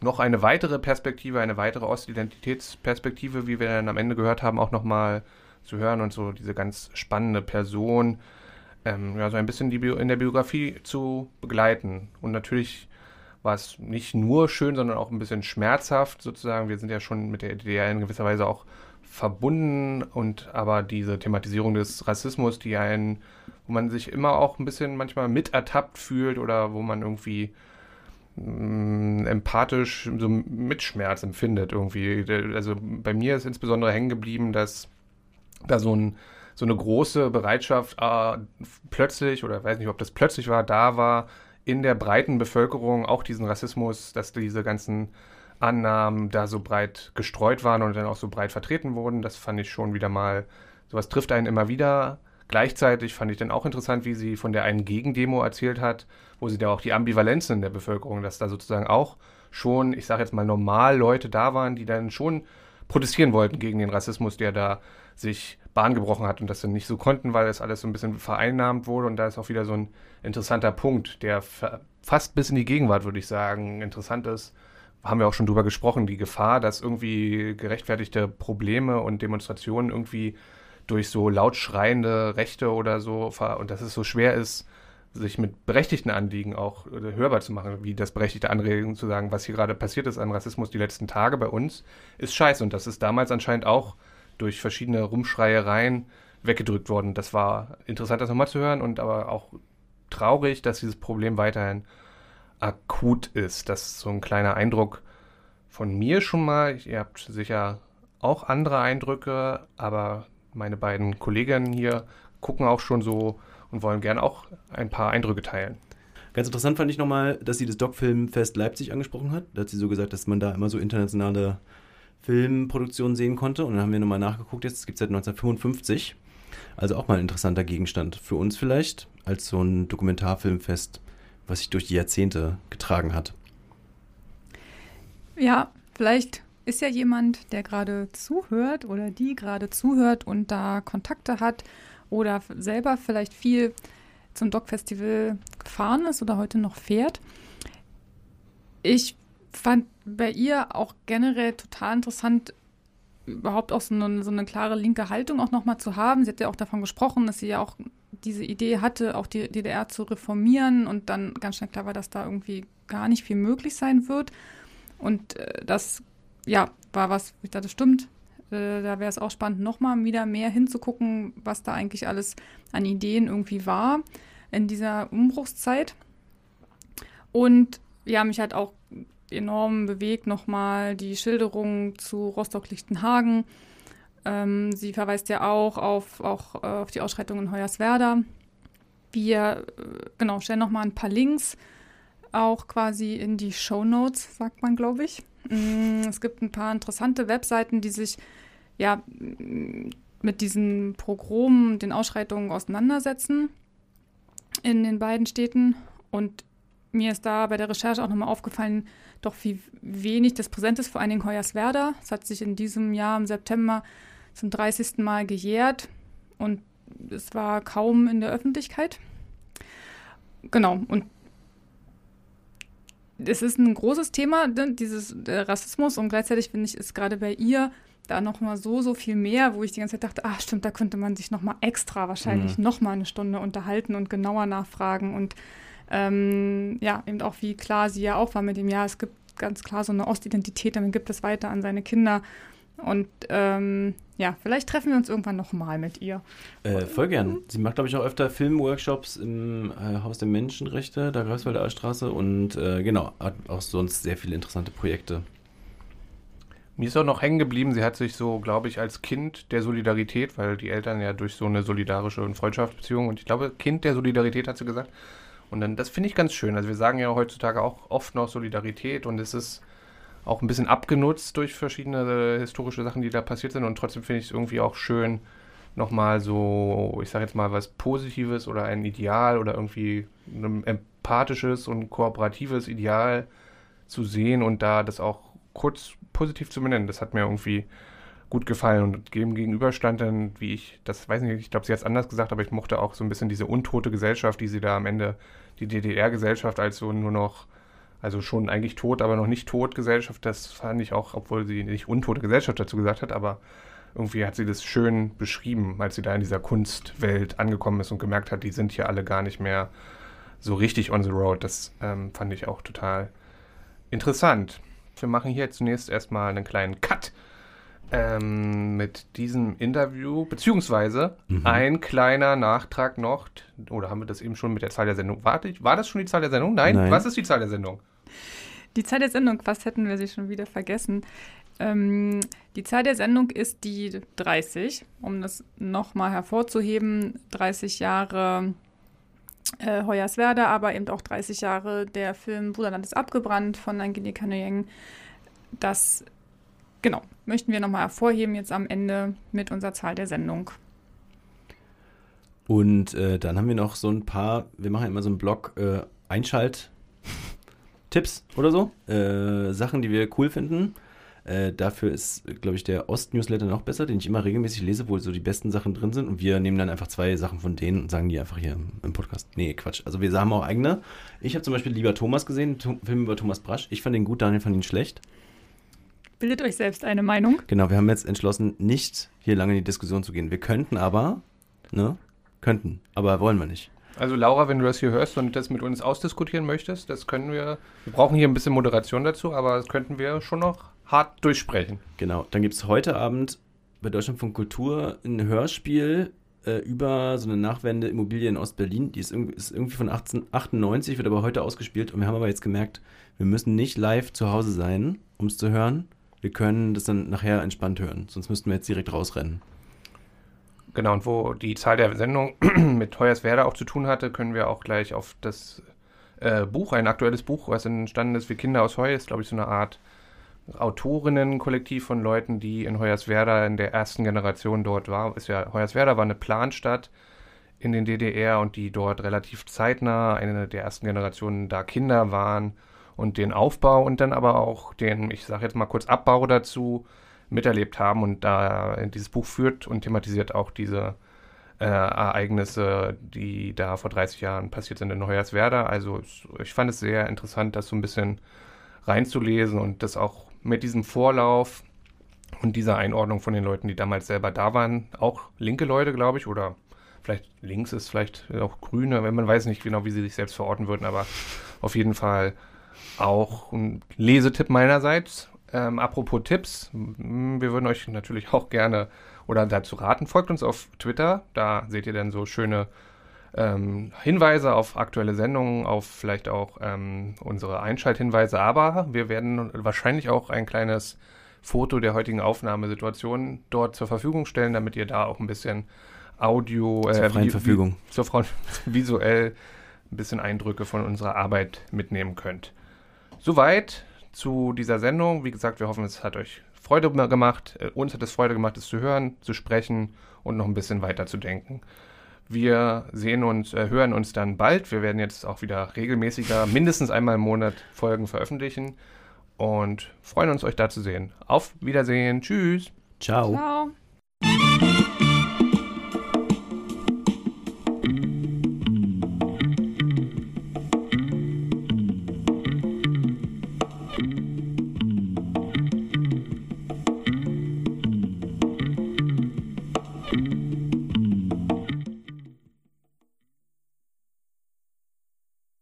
noch eine weitere Perspektive, eine weitere Ostidentitätsperspektive, wie wir dann am Ende gehört haben, auch nochmal zu hören und so diese ganz spannende Person, ähm, ja, so ein bisschen die Bio in der Biografie zu begleiten. Und natürlich war es nicht nur schön, sondern auch ein bisschen schmerzhaft sozusagen. Wir sind ja schon mit der DDR in gewisser Weise auch verbunden und aber diese Thematisierung des Rassismus, die einen, wo man sich immer auch ein bisschen manchmal mit ertappt fühlt oder wo man irgendwie mh, empathisch so Mitschmerz empfindet irgendwie. Also bei mir ist insbesondere hängen geblieben, dass da so, ein, so eine große Bereitschaft äh, plötzlich, oder weiß nicht, ob das plötzlich war, da war, in der breiten Bevölkerung auch diesen Rassismus, dass diese ganzen Annahmen da so breit gestreut waren und dann auch so breit vertreten wurden. Das fand ich schon wieder mal, sowas trifft einen immer wieder. Gleichzeitig fand ich dann auch interessant, wie sie von der einen Gegendemo erzählt hat, wo sie da auch die Ambivalenzen in der Bevölkerung, dass da sozusagen auch schon, ich sage jetzt mal normal Leute da waren, die dann schon protestieren wollten gegen den Rassismus, der da sich Bahn gebrochen hat und das dann nicht so konnten, weil das alles so ein bisschen vereinnahmt wurde. Und da ist auch wieder so ein interessanter Punkt, der fast bis in die Gegenwart, würde ich sagen, interessant ist. Haben wir auch schon drüber gesprochen, die Gefahr, dass irgendwie gerechtfertigte Probleme und Demonstrationen irgendwie durch so laut schreiende Rechte oder so und dass es so schwer ist, sich mit berechtigten Anliegen auch äh, hörbar zu machen, wie das berechtigte Anregen zu sagen, was hier gerade passiert ist an Rassismus die letzten Tage bei uns, ist scheiße. Und das ist damals anscheinend auch durch verschiedene Rumschreiereien weggedrückt worden. Das war interessant, das nochmal zu hören und aber auch traurig, dass dieses Problem weiterhin akut ist. Das ist so ein kleiner Eindruck von mir schon mal. Ihr habt sicher auch andere Eindrücke, aber meine beiden Kolleginnen hier gucken auch schon so und wollen gerne auch ein paar Eindrücke teilen.
Ganz interessant fand ich nochmal, dass sie das Doc-Filmfest Leipzig angesprochen hat. Da hat sie so gesagt, dass man da immer so internationale Filmproduktionen sehen konnte. Und dann haben wir nochmal nachgeguckt, jetzt gibt es seit 1955. Also auch mal ein interessanter Gegenstand für uns vielleicht, als so ein Dokumentarfilmfest, was sich durch die Jahrzehnte getragen hat.
Ja, vielleicht ist ja jemand, der gerade zuhört oder die gerade zuhört und da Kontakte hat oder selber vielleicht viel zum Doc-Festival gefahren ist oder heute noch fährt. Ich fand bei ihr auch generell total interessant, überhaupt auch so eine, so eine klare linke Haltung auch nochmal zu haben. Sie hat ja auch davon gesprochen, dass sie ja auch diese Idee hatte, auch die DDR zu reformieren und dann ganz schnell klar war, dass da irgendwie gar nicht viel möglich sein wird. Und äh, das, ja, war was, ich dachte, stimmt, äh, da wäre es auch spannend, nochmal wieder mehr hinzugucken, was da eigentlich alles an Ideen irgendwie war in dieser Umbruchszeit. Und ja, mich hat auch enorm bewegt nochmal die Schilderung zu Rostock-Lichtenhagen. Ähm, sie verweist ja auch auf, auch, äh, auf die Ausschreitungen in Hoyerswerda. Wir äh, genau, stellen nochmal ein paar Links auch quasi in die Show Notes, sagt man, glaube ich. Mm, es gibt ein paar interessante Webseiten, die sich ja mit diesen Pogromen, den Ausschreitungen auseinandersetzen in den beiden Städten. Und mir ist da bei der Recherche auch nochmal aufgefallen, doch wie wenig das präsent ist, vor allen Dingen Hoyerswerda. Es hat sich in diesem Jahr im September zum 30. Mal gejährt und es war kaum in der Öffentlichkeit. Genau, und es ist ein großes Thema, ne, dieses Rassismus und gleichzeitig finde ich, ist gerade bei ihr da noch mal so, so viel mehr, wo ich die ganze Zeit dachte, ach stimmt, da könnte man sich noch mal extra wahrscheinlich mhm. noch mal eine Stunde unterhalten und genauer nachfragen und ähm, ja, eben auch wie klar sie ja auch war mit dem, ja, es gibt ganz klar so eine Ostidentität, damit gibt es weiter an seine Kinder und ähm, ja, vielleicht treffen wir uns irgendwann nochmal mit ihr.
Äh, voll gern. Sie macht, glaube ich, auch öfter Filmworkshops im äh, Haus der Menschenrechte, der Greifswalder Straße und äh, genau, hat auch sonst sehr viele interessante Projekte.
Mir ist auch noch hängen geblieben, sie hat sich so, glaube ich, als Kind der Solidarität, weil die Eltern ja durch so eine solidarische und Freundschaftsbeziehung und ich glaube, Kind der Solidarität hat sie gesagt. Und dann, das finde ich ganz schön. Also wir sagen ja heutzutage auch oft noch Solidarität und es ist auch ein bisschen abgenutzt durch verschiedene historische Sachen, die da passiert sind. Und trotzdem finde ich es irgendwie auch schön, nochmal so, ich sage jetzt mal, was Positives oder ein Ideal oder irgendwie ein empathisches und kooperatives Ideal zu sehen und da das auch kurz positiv zu benennen. Das hat mir irgendwie gut gefallen und dem gegenüberstand dann, wie ich, das weiß nicht, ich glaube, sie hat es anders gesagt, aber ich mochte auch so ein bisschen diese untote Gesellschaft, die sie da am Ende, die DDR-Gesellschaft als so nur noch, also schon eigentlich tot, aber noch nicht tot Gesellschaft, das fand ich auch, obwohl sie nicht untote Gesellschaft dazu gesagt hat, aber irgendwie hat sie das schön beschrieben, als sie da in dieser Kunstwelt angekommen ist und gemerkt hat, die sind hier alle gar nicht mehr so richtig on the road. Das ähm, fand ich auch total interessant. Wir machen hier zunächst erstmal einen kleinen Cut ähm, mit diesem Interview, beziehungsweise mhm. ein kleiner Nachtrag noch, oder haben wir das eben schon mit der Zahl der Sendung? Warte, war das schon die Zahl der Sendung? Nein. Nein. Was ist die Zahl der Sendung?
Die Zahl der Sendung, was hätten wir sie schon wieder vergessen? Ähm, die Zahl der Sendung ist die 30, um das nochmal hervorzuheben. 30 Jahre äh, Hoyerswerda, aber eben auch 30 Jahre der Film Bruderland ist abgebrannt von Angelika Nguyen. Das, genau, möchten wir nochmal hervorheben jetzt am Ende mit unserer Zahl der Sendung.
Und äh, dann haben wir noch so ein paar, wir machen immer so einen Blog äh, Einschalt-Tipps oder so, äh, Sachen, die wir cool finden. Äh, dafür ist, glaube ich, der Ost-Newsletter noch besser, den ich immer regelmäßig lese, wo so die besten Sachen drin sind. Und wir nehmen dann einfach zwei Sachen von denen und sagen die einfach hier im, im Podcast. Nee, Quatsch. Also wir haben auch eigene. Ich habe zum Beispiel lieber Thomas gesehen, Film über Thomas Brasch. Ich fand ihn gut, Daniel fand ihn schlecht.
Bildet euch selbst eine Meinung.
Genau, wir haben jetzt entschlossen, nicht hier lange in die Diskussion zu gehen. Wir könnten aber, ne? Könnten, aber wollen wir nicht.
Also Laura, wenn du das hier hörst und das mit uns ausdiskutieren möchtest, das können wir, wir brauchen hier ein bisschen Moderation dazu, aber das könnten wir schon noch hart durchsprechen.
Genau, dann gibt es heute Abend bei Deutschland von Kultur ein Hörspiel äh, über so eine Nachwende Immobilie in Ostberlin. Die ist, irg ist irgendwie von 1898, wird aber heute ausgespielt und wir haben aber jetzt gemerkt, wir müssen nicht live zu Hause sein, um es zu hören. Wir können das dann nachher entspannt hören, sonst müssten wir jetzt direkt rausrennen.
Genau, und wo die Zahl der Sendung mit Hoyerswerda auch zu tun hatte, können wir auch gleich auf das äh, Buch, ein aktuelles Buch, was entstanden ist für Kinder aus Heu, ist, glaube ich, so eine Art Autorinnenkollektiv von Leuten, die in Hoyerswerda in der ersten Generation dort war. Ist ja, Hoyerswerda war eine Planstadt in den DDR und die dort relativ zeitnah eine der ersten Generationen da Kinder waren und den Aufbau und dann aber auch den, ich sage jetzt mal kurz Abbau dazu miterlebt haben und da dieses Buch führt und thematisiert auch diese äh, Ereignisse, die da vor 30 Jahren passiert sind in Hoyerswerda. Also ich fand es sehr interessant, das so ein bisschen reinzulesen und das auch mit diesem Vorlauf und dieser Einordnung von den Leuten, die damals selber da waren, auch linke Leute, glaube ich, oder vielleicht links ist vielleicht auch grüne, wenn man weiß nicht genau, wie sie sich selbst verorten würden, aber auf jeden Fall auch ein Lesetipp meinerseits. Ähm, apropos Tipps, wir würden euch natürlich auch gerne oder dazu raten, folgt uns auf Twitter, da seht ihr dann so schöne ähm, Hinweise auf aktuelle Sendungen, auf vielleicht auch ähm, unsere Einschalthinweise, aber wir werden wahrscheinlich auch ein kleines Foto der heutigen Aufnahmesituation dort zur Verfügung stellen, damit ihr da auch ein bisschen Audio
zur äh, freien Verfügung.
zur freien, visuell ein bisschen Eindrücke von unserer Arbeit mitnehmen könnt. Soweit zu dieser Sendung. Wie gesagt, wir hoffen, es hat euch Freude gemacht. Äh, uns hat es Freude gemacht, es zu hören, zu sprechen und noch ein bisschen weiter zu denken. Wir sehen uns, äh, hören uns dann bald. Wir werden jetzt auch wieder regelmäßiger, mindestens einmal im Monat Folgen veröffentlichen und freuen uns, euch da zu sehen. Auf Wiedersehen. Tschüss.
Ciao. Ciao.